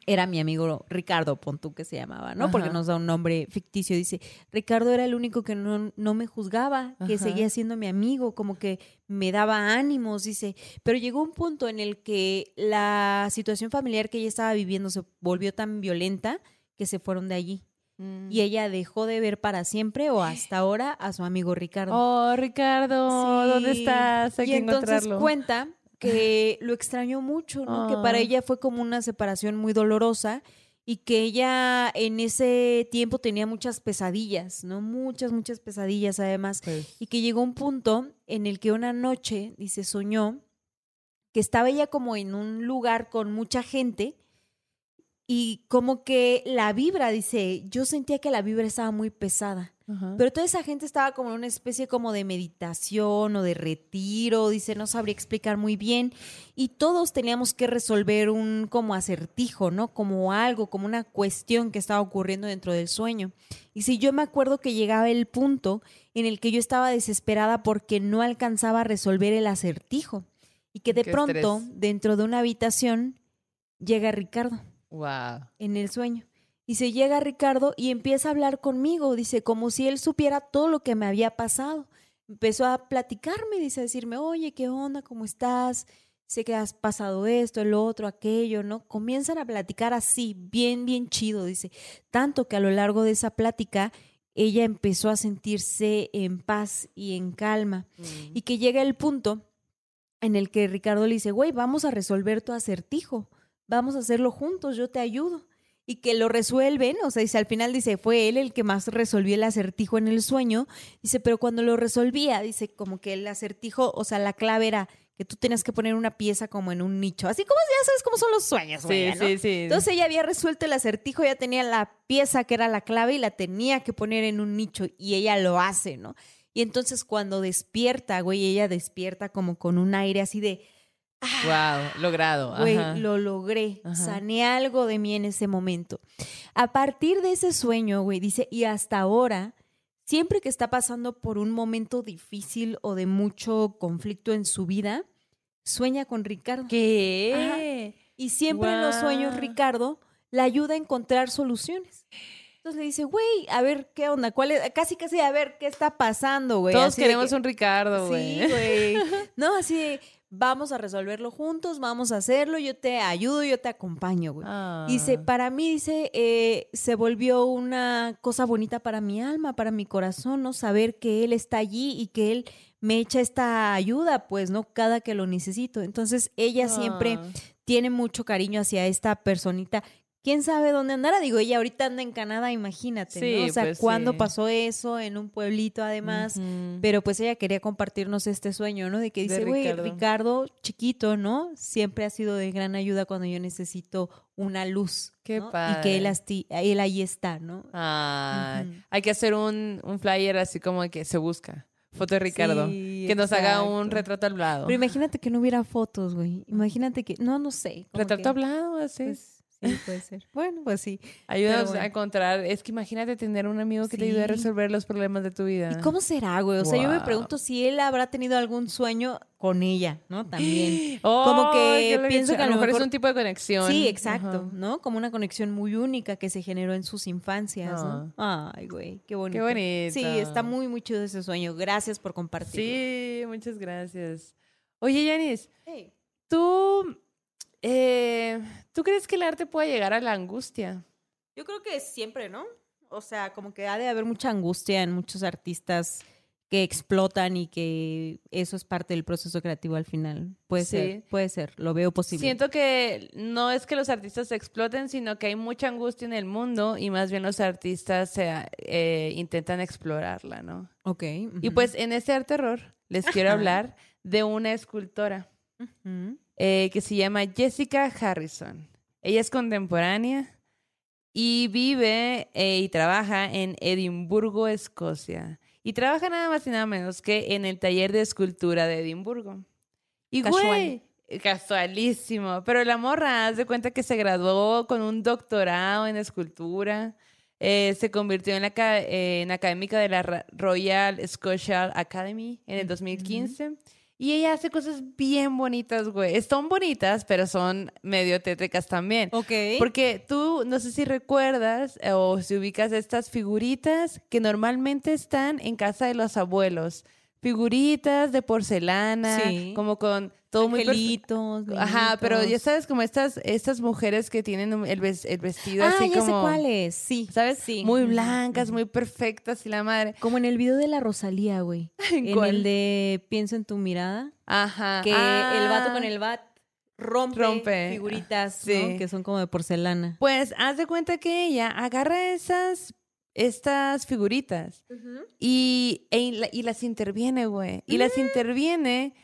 [SPEAKER 1] era mi amigo Ricardo Pontú que se llamaba, ¿no? Porque nos da un nombre ficticio. Dice, Ricardo era el único que no, no me juzgaba, que seguía siendo mi amigo, como que me daba ánimos, dice. Pero llegó un punto en el que la situación familiar que ella estaba viviendo se volvió tan violenta que se fueron de allí. Mm. Y ella dejó de ver para siempre o hasta ahora a su amigo Ricardo.
[SPEAKER 2] Oh, Ricardo, ¿dónde estás?
[SPEAKER 1] Hay y entonces cuenta que lo extrañó mucho, ¿no? Que para ella fue como una separación muy dolorosa y que ella en ese tiempo tenía muchas pesadillas, ¿no? Muchas, muchas pesadillas además. Pues. Y que llegó un punto en el que una noche, dice, soñó que estaba ella como en un lugar con mucha gente y como que la vibra, dice, yo sentía que la vibra estaba muy pesada.
[SPEAKER 2] Ajá.
[SPEAKER 1] Pero toda esa gente estaba como en una especie como de meditación o de retiro, dice, no sabría explicar muy bien. Y todos teníamos que resolver un como acertijo, ¿no? Como algo, como una cuestión que estaba ocurriendo dentro del sueño. Y si yo me acuerdo que llegaba el punto en el que yo estaba desesperada porque no alcanzaba a resolver el acertijo. Y que de pronto,
[SPEAKER 2] estrés.
[SPEAKER 1] dentro de una habitación, llega Ricardo
[SPEAKER 2] Wow.
[SPEAKER 1] en el sueño. Y se llega Ricardo y empieza a hablar conmigo, dice, como si él supiera todo lo que me había pasado. Empezó a platicarme, dice, a decirme, oye, ¿qué onda? ¿Cómo estás? Sé que has pasado esto, el otro, aquello, ¿no? Comienzan a platicar así, bien, bien chido, dice. Tanto que a lo largo de esa plática, ella empezó a sentirse en paz y en calma. Y que llega el punto en el que Ricardo le dice, güey, vamos a resolver tu acertijo, vamos a hacerlo juntos, yo te ayudo. Y que lo resuelven, o sea, dice, al final dice, fue él el que más resolvió el acertijo en el sueño. Dice, pero cuando lo resolvía, dice, como que el acertijo, o sea, la clave era que tú tenías que poner una pieza como en un nicho, así como ya sabes cómo son los sueños,
[SPEAKER 2] Sí, sí, sí.
[SPEAKER 1] Entonces ella había resuelto el acertijo, ya tenía la pieza que era la clave y la tenía que poner en un nicho y ella lo hace, ¿no? Y entonces cuando despierta, güey, ella despierta como con un aire así de,
[SPEAKER 2] Wow, logrado.
[SPEAKER 1] güey,
[SPEAKER 2] Ajá.
[SPEAKER 1] lo logré,
[SPEAKER 2] Ajá.
[SPEAKER 1] sané algo de mí en ese momento. A partir de ese sueño, güey, dice, y hasta ahora, siempre que está pasando por un momento difícil o de mucho conflicto en su vida, sueña con Ricardo.
[SPEAKER 2] ¿Qué?
[SPEAKER 1] Y siempre en los sueños. Ricardo la ayuda a encontrar soluciones. Entonces le dice, güey, a ver, ¿qué onda? ¿Cuál es? Casi, casi, a ver, ¿qué está pasando, güey?
[SPEAKER 2] Todos
[SPEAKER 1] Así
[SPEAKER 2] queremos
[SPEAKER 1] que-
[SPEAKER 2] un Ricardo, güey.
[SPEAKER 1] Sí, güey. No, así de, vamos a resolverlo juntos, vamos a hacerlo, yo te ayudo, yo te acompaño, güey.
[SPEAKER 2] Ah.
[SPEAKER 1] Dice, para mí, dice, eh, se volvió una cosa bonita para mi alma, para mi corazón, ¿no? Saber que él está allí y que él me echa esta ayuda, pues, ¿no? Cada que lo necesito. Entonces, ella siempre
[SPEAKER 2] Ah.
[SPEAKER 1] tiene mucho cariño hacia esta personita. ¿Quién sabe dónde andará? Digo, ella ahorita anda en Canadá, imagínate,
[SPEAKER 2] Sí,
[SPEAKER 1] ¿no? O sea,
[SPEAKER 2] pues,
[SPEAKER 1] ¿cuándo
[SPEAKER 2] sí.
[SPEAKER 1] pasó eso? En un pueblito, además. Pero pues ella quería compartirnos este sueño, ¿no? De que dice, güey,
[SPEAKER 2] Ricardo.
[SPEAKER 1] Ricardo. chiquito, ¿no? Siempre ha sido de gran ayuda cuando yo necesito una luz.
[SPEAKER 2] Qué
[SPEAKER 1] ¿no? Y que él, él ahí está, ¿no? Ujú.
[SPEAKER 2] Hay que hacer un, un flyer así como que se busca. Foto de Ricardo.
[SPEAKER 1] Sí,
[SPEAKER 2] que nos haga un retrato hablado.
[SPEAKER 1] Pero imagínate que no hubiera fotos, güey. Imagínate que, no, no sé.
[SPEAKER 2] retrato
[SPEAKER 1] que,
[SPEAKER 2] hablado, así.
[SPEAKER 1] pues, sí, puede ser. Bueno, pues sí.
[SPEAKER 2] Ayúdanos
[SPEAKER 1] bueno.
[SPEAKER 2] a encontrar. Es que imagínate tener un amigo que te ayude a resolver los problemas de tu vida.
[SPEAKER 1] ¿Y cómo será, güey? O sea, yo me pregunto si él habrá tenido algún sueño con ella, ¿no? También.
[SPEAKER 2] Oh,
[SPEAKER 1] Como que
[SPEAKER 2] qué
[SPEAKER 1] pienso que
[SPEAKER 2] a lo mejor es un tipo de conexión.
[SPEAKER 1] Sí, exacto. ¿no? Como una conexión muy única que se generó en sus infancias, ¿no? Ay, güey, qué bonito.
[SPEAKER 2] bonito.
[SPEAKER 1] Sí, está muy, muy chido ese sueño. Gracias por compartirlo.
[SPEAKER 2] Sí, muchas gracias. Oye, Yanis,
[SPEAKER 1] Hey.
[SPEAKER 2] ¿tú, eh, ¿tú crees que el arte puede llegar a la angustia?
[SPEAKER 1] Yo creo que siempre, ¿no? O sea, como que ha de haber mucha angustia en muchos artistas que explotan y que eso es parte del proceso creativo al final. Puede
[SPEAKER 2] Sí.
[SPEAKER 1] ser, puede ser, lo veo posible.
[SPEAKER 2] Siento que no es que los artistas se exploten, sino que hay mucha angustia en el mundo y más bien los artistas se, eh, intentan explorarla, ¿no?
[SPEAKER 1] Ok.
[SPEAKER 2] Y pues en este arte terror les quiero hablar de una escultora
[SPEAKER 1] Ujú.
[SPEAKER 2] eh, que se llama Jessica Harrison. Ella es contemporánea y vive eh, y trabaja en Edimburgo, Escocia. Y trabaja nada más y nada menos que en el taller de escultura de Edimburgo. Y
[SPEAKER 1] Casual.
[SPEAKER 2] güey, casualísimo. Pero la morra, haz de cuenta que se graduó con un doctorado en escultura. eh, se convirtió en, la, eh, en académica de la Royal Scotia Academy en el 2015. Y ella hace cosas bien bonitas, güey. Son bonitas, pero son medio tétricas también.
[SPEAKER 1] Ok.
[SPEAKER 2] Porque tú, no sé si recuerdas eh, o si ubicas estas figuritas que normalmente están en casa de los abuelos. Figuritas de porcelana,
[SPEAKER 1] Sí.
[SPEAKER 2] como con todo muy... perfe-
[SPEAKER 1] Angelitos,
[SPEAKER 2] Ajá, pero ya sabes, como estas, estas mujeres que tienen el, ves- el vestido
[SPEAKER 1] Ah,
[SPEAKER 2] así
[SPEAKER 1] ya
[SPEAKER 2] como...
[SPEAKER 1] sé cuáles, sí.
[SPEAKER 2] ¿Sabes?
[SPEAKER 1] Sí.
[SPEAKER 2] Muy blancas, muy perfectas y la madre.
[SPEAKER 1] Como en el video de la Rosalía, güey. En
[SPEAKER 2] ¿Cuál?
[SPEAKER 1] el de Pienso en tu mirada.
[SPEAKER 2] Ajá.
[SPEAKER 1] Que el vato
[SPEAKER 2] Ah.
[SPEAKER 1] con el bat rompe,
[SPEAKER 2] Rompe.
[SPEAKER 1] figuritas,
[SPEAKER 2] Sí.
[SPEAKER 1] ¿no? Que son como de porcelana.
[SPEAKER 2] Pues haz de cuenta que ella agarra esas, estas figuritas y, e- y la- y las interviene, güey. Y las interviene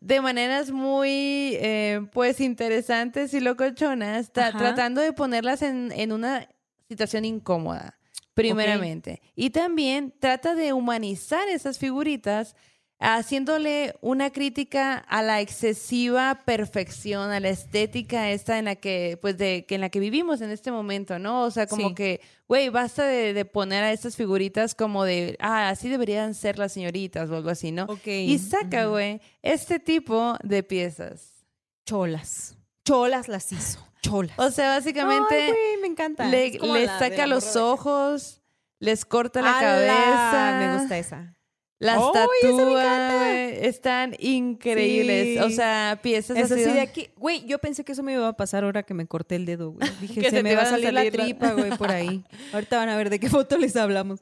[SPEAKER 2] de maneras muy, eh, pues, interesantes y locochonas,
[SPEAKER 1] Ajá.
[SPEAKER 2] tratando de ponerlas en, en una situación incómoda, primeramente. Y también trata de humanizar esas figuritas haciéndole una crítica a la excesiva perfección, a la estética esta en la que, pues, de, que en la que vivimos en este momento, ¿no? O sea, como
[SPEAKER 1] Sí.
[SPEAKER 2] que, güey, basta de, de poner a estas figuritas como de, ah, así deberían ser las señoritas o algo así, ¿no?
[SPEAKER 1] Ok.
[SPEAKER 2] Y saca, güey, este tipo de piezas.
[SPEAKER 1] Cholas. Cholas las hizo. Cholas.
[SPEAKER 2] O sea, básicamente
[SPEAKER 1] Ay, güey, me encanta.
[SPEAKER 2] le, saca los ojos, les corta la
[SPEAKER 1] ¡Ala!
[SPEAKER 2] cabeza.
[SPEAKER 1] Me gusta esa.
[SPEAKER 2] Las
[SPEAKER 1] ¡Ay, esa me
[SPEAKER 2] tatúa,
[SPEAKER 1] encanta!
[SPEAKER 2] güey, Están increíbles.
[SPEAKER 1] Sí.
[SPEAKER 2] O sea, piezas
[SPEAKER 1] Eso
[SPEAKER 2] así.
[SPEAKER 1] sí, de aquí. Güey, yo pensé que eso me iba a pasar ahora que me corté el dedo, güey. Dije, se,
[SPEAKER 2] se
[SPEAKER 1] me va a salir, la
[SPEAKER 2] la-
[SPEAKER 1] tripa, güey, por ahí. Ahorita van a ver de qué foto les hablamos.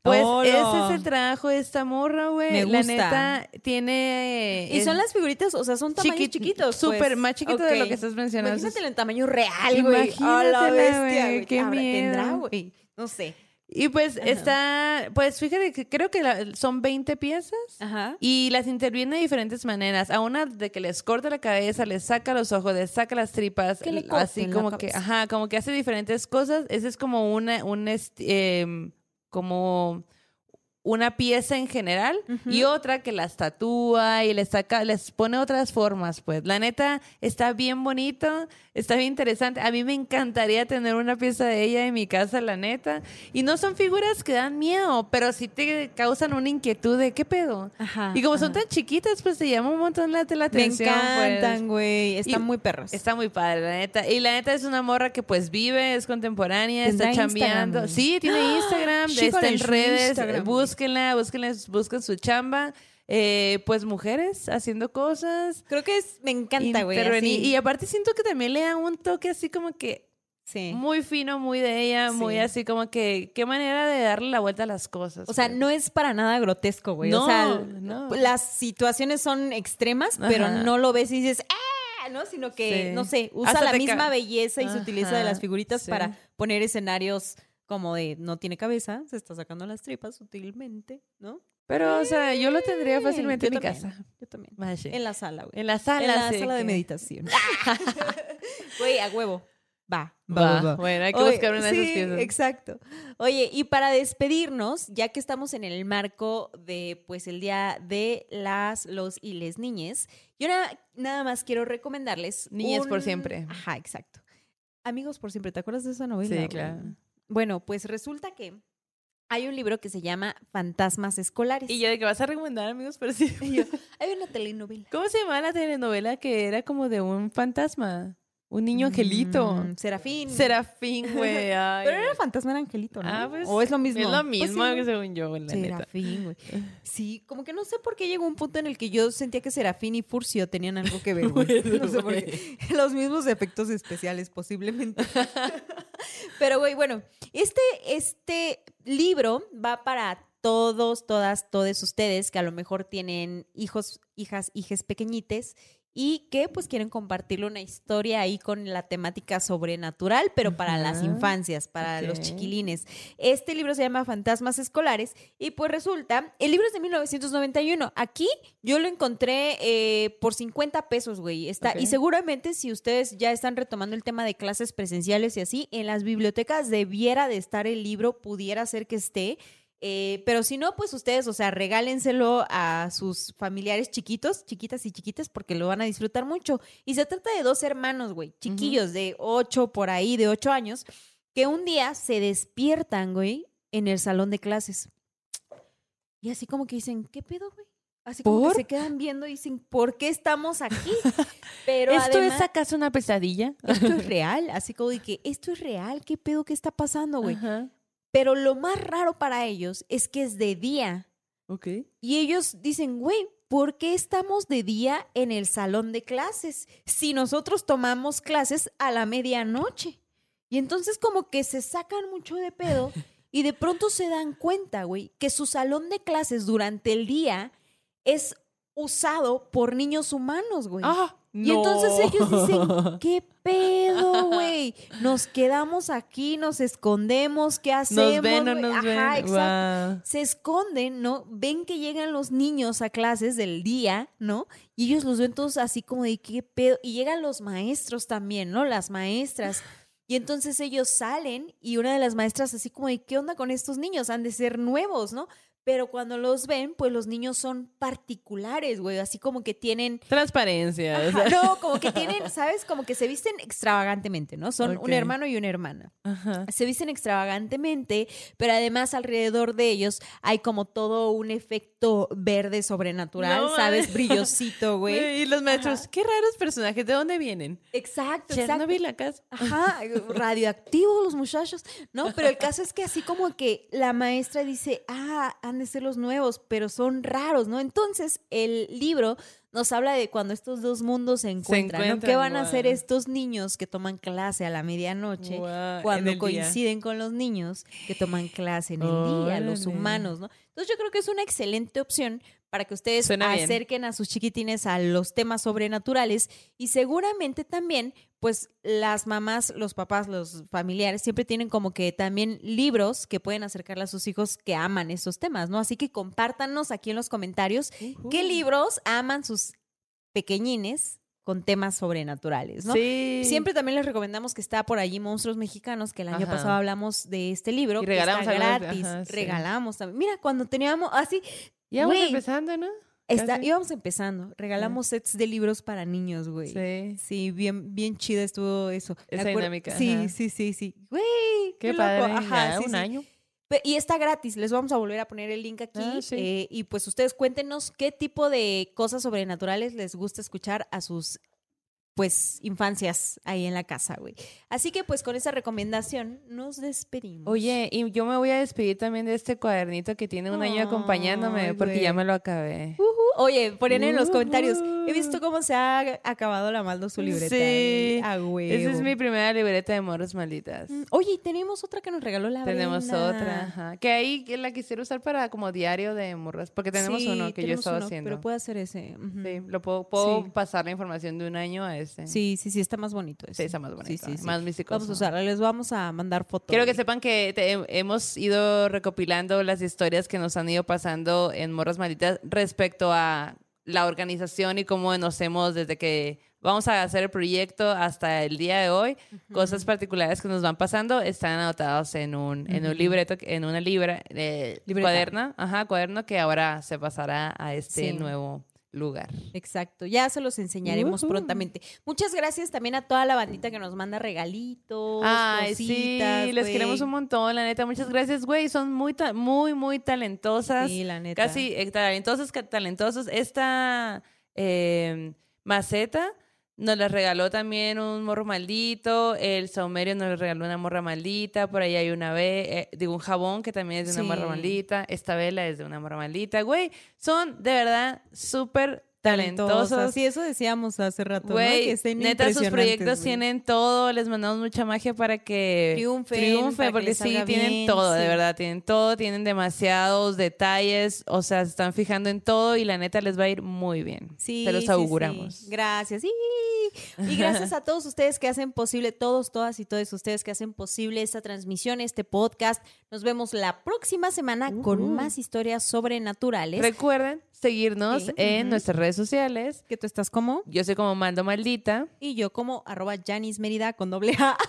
[SPEAKER 2] Pues ese es el trabajo de esta morra, güey.
[SPEAKER 1] Me
[SPEAKER 2] La neta tiene.
[SPEAKER 1] Y son las figuritas, o sea, son tamaños
[SPEAKER 2] chiqui-
[SPEAKER 1] chiquitos.
[SPEAKER 2] Súper
[SPEAKER 1] pues.
[SPEAKER 2] más chiquito de lo que estás mencionando.
[SPEAKER 1] Imagínatelo en tamaño real, güey. A la
[SPEAKER 2] Imagínatela,
[SPEAKER 1] bestia,
[SPEAKER 2] qué
[SPEAKER 1] Tendrá, güey. No sé.
[SPEAKER 2] Y pues está. Pues fíjate que creo que la- son 20 piezas.
[SPEAKER 1] Ajá.
[SPEAKER 2] Y las interviene de diferentes maneras. A una de que les corta la cabeza, les saca los ojos, les saca las tripas.
[SPEAKER 1] Que le
[SPEAKER 2] así como que, ajá, como que hace diferentes cosas. Ese es como una, un em, como una pieza en general y otra que las tatúa y les saca, les pone otras formas, pues. La neta está bien bonito, está bien interesante. A mí me encantaría tener una pieza de ella en mi casa, la neta. Y no son figuras que dan miedo, pero sí te causan una inquietud de qué pedo.
[SPEAKER 1] Ajá.
[SPEAKER 2] Y como son tan chiquitas, pues te llama un montón la, la
[SPEAKER 1] Me
[SPEAKER 2] atención. pues.
[SPEAKER 1] encantan, güey. Están
[SPEAKER 2] Y
[SPEAKER 1] muy perros.
[SPEAKER 2] Está muy padre, la neta. Y la neta es una morra que pues vive, es contemporánea,
[SPEAKER 1] ¿Tendrá
[SPEAKER 2] está chambeando.
[SPEAKER 1] Instagram?
[SPEAKER 2] Sí, tiene Instagram,
[SPEAKER 1] Síganle
[SPEAKER 2] está en redes.
[SPEAKER 1] Instagram.
[SPEAKER 2] Búsquenla, búsquenla, busquen su chamba. Eh, pues mujeres haciendo cosas.
[SPEAKER 1] Creo que es, me encanta, güey.
[SPEAKER 2] Y aparte siento que también le da un toque así como que
[SPEAKER 1] Sí.
[SPEAKER 2] muy fino, muy de ella,
[SPEAKER 1] Sí.
[SPEAKER 2] muy así como que qué manera de darle la vuelta a las cosas.
[SPEAKER 1] O sea, no es para nada grotesco, güey. o
[SPEAKER 2] No,
[SPEAKER 1] sea,
[SPEAKER 2] no.
[SPEAKER 1] las situaciones son extremas, pero
[SPEAKER 2] Ajá.
[SPEAKER 1] no lo ves y dices, ¡ah! ¿No? Sino que,
[SPEAKER 2] Sí.
[SPEAKER 1] no sé, usa
[SPEAKER 2] Hasta
[SPEAKER 1] la misma belleza y se utiliza de
[SPEAKER 2] Ajá,
[SPEAKER 1] las figuritas para poner escenarios como de no tiene cabeza, se está sacando las tripas sutilmente, ¿no?
[SPEAKER 2] Pero, o sea, yo lo tendría fácilmente
[SPEAKER 1] Yo
[SPEAKER 2] en mi
[SPEAKER 1] también,
[SPEAKER 2] casa.
[SPEAKER 1] Yo también.
[SPEAKER 2] Mache.
[SPEAKER 1] En la sala, güey.
[SPEAKER 2] En la sala.
[SPEAKER 1] En la
[SPEAKER 2] sí,
[SPEAKER 1] sala de meditación. Güey, a huevo. Va,
[SPEAKER 2] Va, bueno, hay que
[SPEAKER 1] Oye,
[SPEAKER 2] buscar una de esas piezas.
[SPEAKER 1] Exacto. Oye, y para despedirnos, ya que estamos en el marco de pues el día de las, los y les niñes, yo na- nada más quiero recomendarles.
[SPEAKER 2] Niñes por siempre.
[SPEAKER 1] Ajá, exacto. Amigos por siempre, ¿te acuerdas de esa novela?
[SPEAKER 2] Sí, claro.
[SPEAKER 1] Bueno, pues resulta que hay un libro que se llama Fantasmas Escolares.
[SPEAKER 2] Y yo de que vas a recomendar, amigos, pero sí.
[SPEAKER 1] Yo, hay una telenovela.
[SPEAKER 2] ¿Cómo se llamaba la telenovela que era como de un fantasma? Un niño angelito.
[SPEAKER 1] Mm, Serafín.
[SPEAKER 2] Serafín, güey.
[SPEAKER 1] Pero era fantasma, era angelito, ¿no?
[SPEAKER 2] Ah, pues,
[SPEAKER 1] o es lo mismo.
[SPEAKER 2] Es lo
[SPEAKER 1] Pues
[SPEAKER 2] mismo que según yo, la neta.
[SPEAKER 1] Serafín, güey. Sí, como que no sé por qué llegó un punto en el que yo sentía que Serafín y Furcio tenían algo que ver, güey. No sé por qué. Los mismos efectos especiales, posiblemente. Pero, güey, bueno, este, este libro va para todos, todas, todos ustedes que a lo mejor tienen hijos, hijas, hijes pequeñites y que pues quieren compartirle una historia ahí con la temática sobrenatural, pero para las infancias, para los chiquilines. Este libro se llama Fantasmas Escolares y pues resulta, el libro es de 1991. Aquí yo lo encontré eh, por 50 pesos, güey. Está. Y seguramente si ustedes ya están retomando el tema de clases presenciales y así, en las bibliotecas debiera de estar el libro, pudiera ser que esté. Eh, pero si no, pues ustedes, o sea, regálenselo a sus familiares chiquitos, chiquitas y chiquitas, porque lo van a disfrutar mucho. Y se trata de dos hermanos, güey, chiquillos de ocho por ahí, de ocho años, que un día se despiertan, güey, en el salón de clases. Y así como que dicen, ¿qué pedo, güey? Así como
[SPEAKER 2] ¿Por?
[SPEAKER 1] que se quedan viendo y dicen, ¿por qué estamos aquí? Pero
[SPEAKER 2] ¿Esto
[SPEAKER 1] además,
[SPEAKER 2] es acaso una pesadilla?
[SPEAKER 1] esto es real. Así como de que, esto es real, ¿qué pedo? ¿Qué está pasando, güey?
[SPEAKER 2] Ajá.
[SPEAKER 1] Pero lo más raro para ellos es que es de día.
[SPEAKER 2] Ok.
[SPEAKER 1] Y ellos dicen, güey, ¿por qué estamos de día en el salón de clases si nosotros tomamos clases a la medianoche? Y entonces como que se sacan mucho de pedo y de pronto se dan cuenta, güey, que su salón de clases durante el día es usado por niños humanos, güey.
[SPEAKER 2] Ah,
[SPEAKER 1] Y entonces ellos dicen, ¿qué pedo, güey? Nos quedamos aquí, nos escondemos, ¿qué hacemos?
[SPEAKER 2] Nos ven o
[SPEAKER 1] güey?
[SPEAKER 2] nos
[SPEAKER 1] Ajá,
[SPEAKER 2] ven.
[SPEAKER 1] exacto. Se esconden, ¿no? Ven que llegan los niños a clases del día, ¿no? Y ellos los ven todos así como de, ¿qué pedo? Y llegan los maestros también, ¿no? Las maestras. Y entonces ellos salen y una de las maestras así como de, ¿qué onda con estos niños? Han de ser nuevos, ¿no? Pero cuando los ven, pues los niños son particulares, güey, así como que tienen
[SPEAKER 2] Transparencia. o sea.
[SPEAKER 1] no, como que tienen, ¿sabes? Como que se visten extravagantemente, ¿no? Son un hermano y una hermana.
[SPEAKER 2] Ajá.
[SPEAKER 1] Se visten extravagantemente, pero además alrededor de ellos hay como todo un efecto verde sobrenatural,
[SPEAKER 2] No,
[SPEAKER 1] ¿sabes? Brillosito, güey.
[SPEAKER 2] Y los maestros,
[SPEAKER 1] Ajá.
[SPEAKER 2] qué raros personajes, ¿de dónde vienen?
[SPEAKER 1] Exacto, exacto.
[SPEAKER 2] Chernobyl, la casa.
[SPEAKER 1] Ajá, radioactivo los muchachos. No, pero el caso es que así como que la maestra dice, ah, han de ser los nuevos, pero son raros, ¿no? Entonces, el libro nos habla de cuando estos dos mundos se encuentran, ¿no? ¿Qué van a hacer estos niños que toman clase a la medianoche? Cuando
[SPEAKER 2] día.
[SPEAKER 1] coinciden con los niños que toman clase en el día, los humanos, ¿no? Entonces yo creo que es una excelente opción para que ustedes
[SPEAKER 2] Suena bien.
[SPEAKER 1] acerquen a sus chiquitines a los temas sobrenaturales y seguramente también, pues las mamás, los papás, los familiares siempre tienen como que también libros que pueden acercarle a sus hijos que aman esos temas, ¿no? Así que compártanos aquí en los comentarios qué libros aman sus pequeñines con temas sobrenaturales, ¿no?
[SPEAKER 2] Sí.
[SPEAKER 1] Siempre también les recomendamos que está por allí Monstruos Mexicanos, que el año
[SPEAKER 2] Ajá.
[SPEAKER 1] pasado hablamos de este libro.
[SPEAKER 2] Y
[SPEAKER 1] que
[SPEAKER 2] regalamos
[SPEAKER 1] está
[SPEAKER 2] algunos-
[SPEAKER 1] gratis.
[SPEAKER 2] ajá, sí.
[SPEAKER 1] Regalamos también. Mira, cuando teníamos así,
[SPEAKER 2] Ya vamos empezando, ¿no?
[SPEAKER 1] está, íbamos empezando. Regalamos sets de libros para niños, güey.
[SPEAKER 2] Sí.
[SPEAKER 1] Sí, bien, bien chida estuvo eso.
[SPEAKER 2] Esa dinámica,
[SPEAKER 1] Sí,
[SPEAKER 2] ajá.
[SPEAKER 1] sí, sí, sí. Güey,
[SPEAKER 2] Qué,
[SPEAKER 1] loco.
[SPEAKER 2] padre.
[SPEAKER 1] Ajá,
[SPEAKER 2] ya,
[SPEAKER 1] sí,
[SPEAKER 2] un
[SPEAKER 1] sí.
[SPEAKER 2] año.
[SPEAKER 1] Y está gratis, les vamos a volver a poner el link aquí.
[SPEAKER 2] Ah, sí.
[SPEAKER 1] eh, y pues ustedes cuéntenos qué tipo de cosas sobrenaturales les gusta escuchar a sus pues infancias ahí en la casa, güey. Así que pues con esa recomendación nos despedimos.
[SPEAKER 2] Oye, y yo me voy a despedir también de este cuadernito que tiene un año acompañándome porque
[SPEAKER 1] güey.
[SPEAKER 2] ya me lo acabé.
[SPEAKER 1] Ujú. Oye, ponen en los comentarios. He visto cómo se ha acabado la Maldo su libreta.
[SPEAKER 2] Sí.
[SPEAKER 1] güey. A huevo.
[SPEAKER 2] Esa es mi primera libreta de morros malditas.
[SPEAKER 1] Mm, Oye, y tenemos otra que nos regaló la
[SPEAKER 2] Tenemos otra, ajá. Que ahí que la quisiera usar para como diario de morras, porque tenemos
[SPEAKER 1] Sí,
[SPEAKER 2] uno que yo estaba
[SPEAKER 1] uno,
[SPEAKER 2] haciendo.
[SPEAKER 1] Pero puede hacer ese.
[SPEAKER 2] Sí, lo puedo, puedo
[SPEAKER 1] Sí.
[SPEAKER 2] pasar la información de un año a este.
[SPEAKER 1] Sí, sí, sí, está más bonito.
[SPEAKER 2] Sí,
[SPEAKER 1] ese.
[SPEAKER 2] está más bonito,
[SPEAKER 1] Sí, sí, sí.
[SPEAKER 2] más místico.
[SPEAKER 1] Vamos a usarla, les vamos a mandar fotos.
[SPEAKER 2] Quiero que sepan que te- hemos ido recopilando las historias que nos han ido pasando en Morras Malditas respecto a la organización y cómo nos hemos, desde que vamos a hacer el proyecto hasta el día de hoy, cosas particulares que nos van pasando están anotados en un, en un libreto, en una libra, eh, cuaderno, ajá, cuaderno que ahora se pasará a este
[SPEAKER 1] Sí.
[SPEAKER 2] nuevo lugar.
[SPEAKER 1] Exacto, ya se los enseñaremos prontamente. Muchas gracias también a toda la bandita que nos manda regalitos.
[SPEAKER 2] Ay, sí,
[SPEAKER 1] cositas,
[SPEAKER 2] les
[SPEAKER 1] güey.
[SPEAKER 2] queremos un montón, la neta. Muchas gracias, güey. Son muy, muy, muy talentosas.
[SPEAKER 1] Sí, la neta.
[SPEAKER 2] Casi eh, talentosos, ca- talentosos. Esta eh, maceta nos la regaló también un morro maldito. El saumerio nos le regaló una morra maldita. Por ahí hay una ve, eh, digo, un jabón que también es de una
[SPEAKER 1] Sí.
[SPEAKER 2] morra maldita. Esta vela es de una morra maldita. Güey, son de verdad súper talentosos.
[SPEAKER 1] Sí, eso decíamos hace rato, ¿no?
[SPEAKER 2] Güey,
[SPEAKER 1] Que estén
[SPEAKER 2] neta, sus proyectos tienen todo. Les mandamos mucha magia para que
[SPEAKER 1] Triunfen, para que
[SPEAKER 2] porque sí, tienen
[SPEAKER 1] bien,
[SPEAKER 2] todo, de verdad, tienen todo, tienen demasiados detalles, o sea, se están fijando en todo y la neta les va a ir muy bien.
[SPEAKER 1] Sí,
[SPEAKER 2] Se los auguramos.
[SPEAKER 1] sí. Gracias. Y, y gracias a todos ustedes que hacen posible, todos, todas y todos ustedes que hacen posible esta transmisión, este podcast. Nos vemos la próxima semana con más historias sobrenaturales.
[SPEAKER 2] Recuerden seguirnos
[SPEAKER 1] Sí,
[SPEAKER 2] en nuestras redes sociales.
[SPEAKER 1] que tú estás como
[SPEAKER 2] Yo soy como Mando Maldita.
[SPEAKER 1] y yo como arroba Janis Mérida con doble A.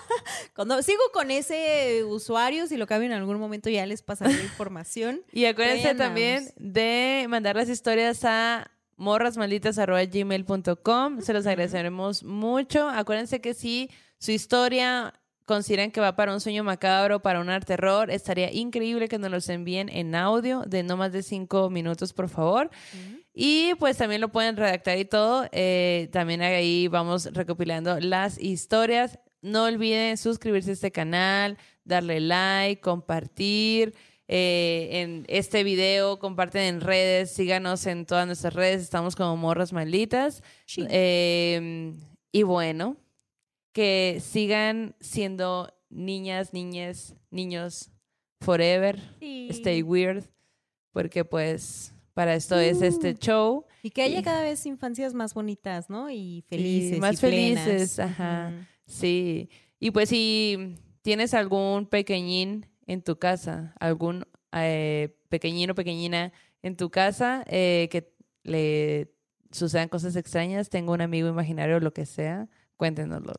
[SPEAKER 1] Con do- Sigo con ese usuario, si lo cabe en algún momento ya les pasaré la información.
[SPEAKER 2] Y acuérdense también de mandar las historias a morrasmalditas.gmail.com. Se los agradeceremos mucho. Acuérdense que si su historia consideran que va para un sueño macabro, para un arte terror, estaría increíble que nos los envíen en audio de no más de cinco minutos, por favor. Y pues también lo pueden redactar y todo. Eh, también ahí vamos recopilando las historias. No olviden suscribirse a este canal, darle like, compartir. eh, en este video, comparten en redes, síganos en todas nuestras redes, estamos como morras malditas.
[SPEAKER 1] Sí.
[SPEAKER 2] Eh, y bueno, que sigan siendo niñas, niñas, niños forever.
[SPEAKER 1] Sí.
[SPEAKER 2] Stay weird, porque pues Para esto es este
[SPEAKER 1] Uh.
[SPEAKER 2] show.
[SPEAKER 1] Y que haya
[SPEAKER 2] Y-
[SPEAKER 1] cada vez infancias más bonitas, ¿no? Y felices.
[SPEAKER 2] más
[SPEAKER 1] y
[SPEAKER 2] felices, ajá. Sí. Y pues si tienes algún pequeñín en tu casa, algún eh, pequeñín o pequeñina en tu casa eh, que le sucedan cosas extrañas, tengo un amigo imaginario o lo que sea, cuéntenoslo.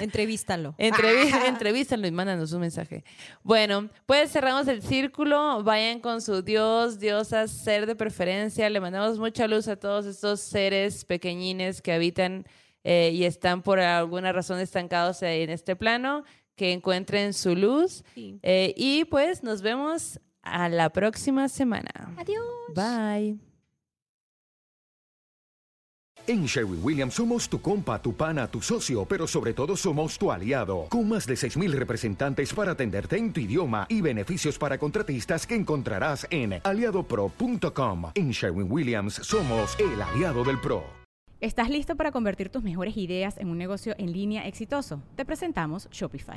[SPEAKER 1] Entrevístalo.
[SPEAKER 2] Entreví entrevístanlo y mándanos un mensaje. Bueno, pues cerramos el círculo. Vayan con su Dios, diosa, ser de preferencia. Le mandamos mucha luz a todos estos seres pequeñines que habitan eh, y están por alguna razón estancados en este plano. Que encuentren su luz.
[SPEAKER 1] Sí.
[SPEAKER 2] Eh, y pues nos vemos a la próxima semana.
[SPEAKER 1] Adiós.
[SPEAKER 2] Bye.
[SPEAKER 4] En Sherwin Williams somos tu compa, tu pana, tu socio, pero sobre todo somos tu aliado, con más de 6.000 representantes para atenderte en tu idioma y beneficios para contratistas que encontrarás en aliadopro.com. En Sherwin Williams somos el aliado del PRO.
[SPEAKER 5] ¿Estás listo para convertir tus mejores ideas en un negocio en línea exitoso? Te presentamos Shopify.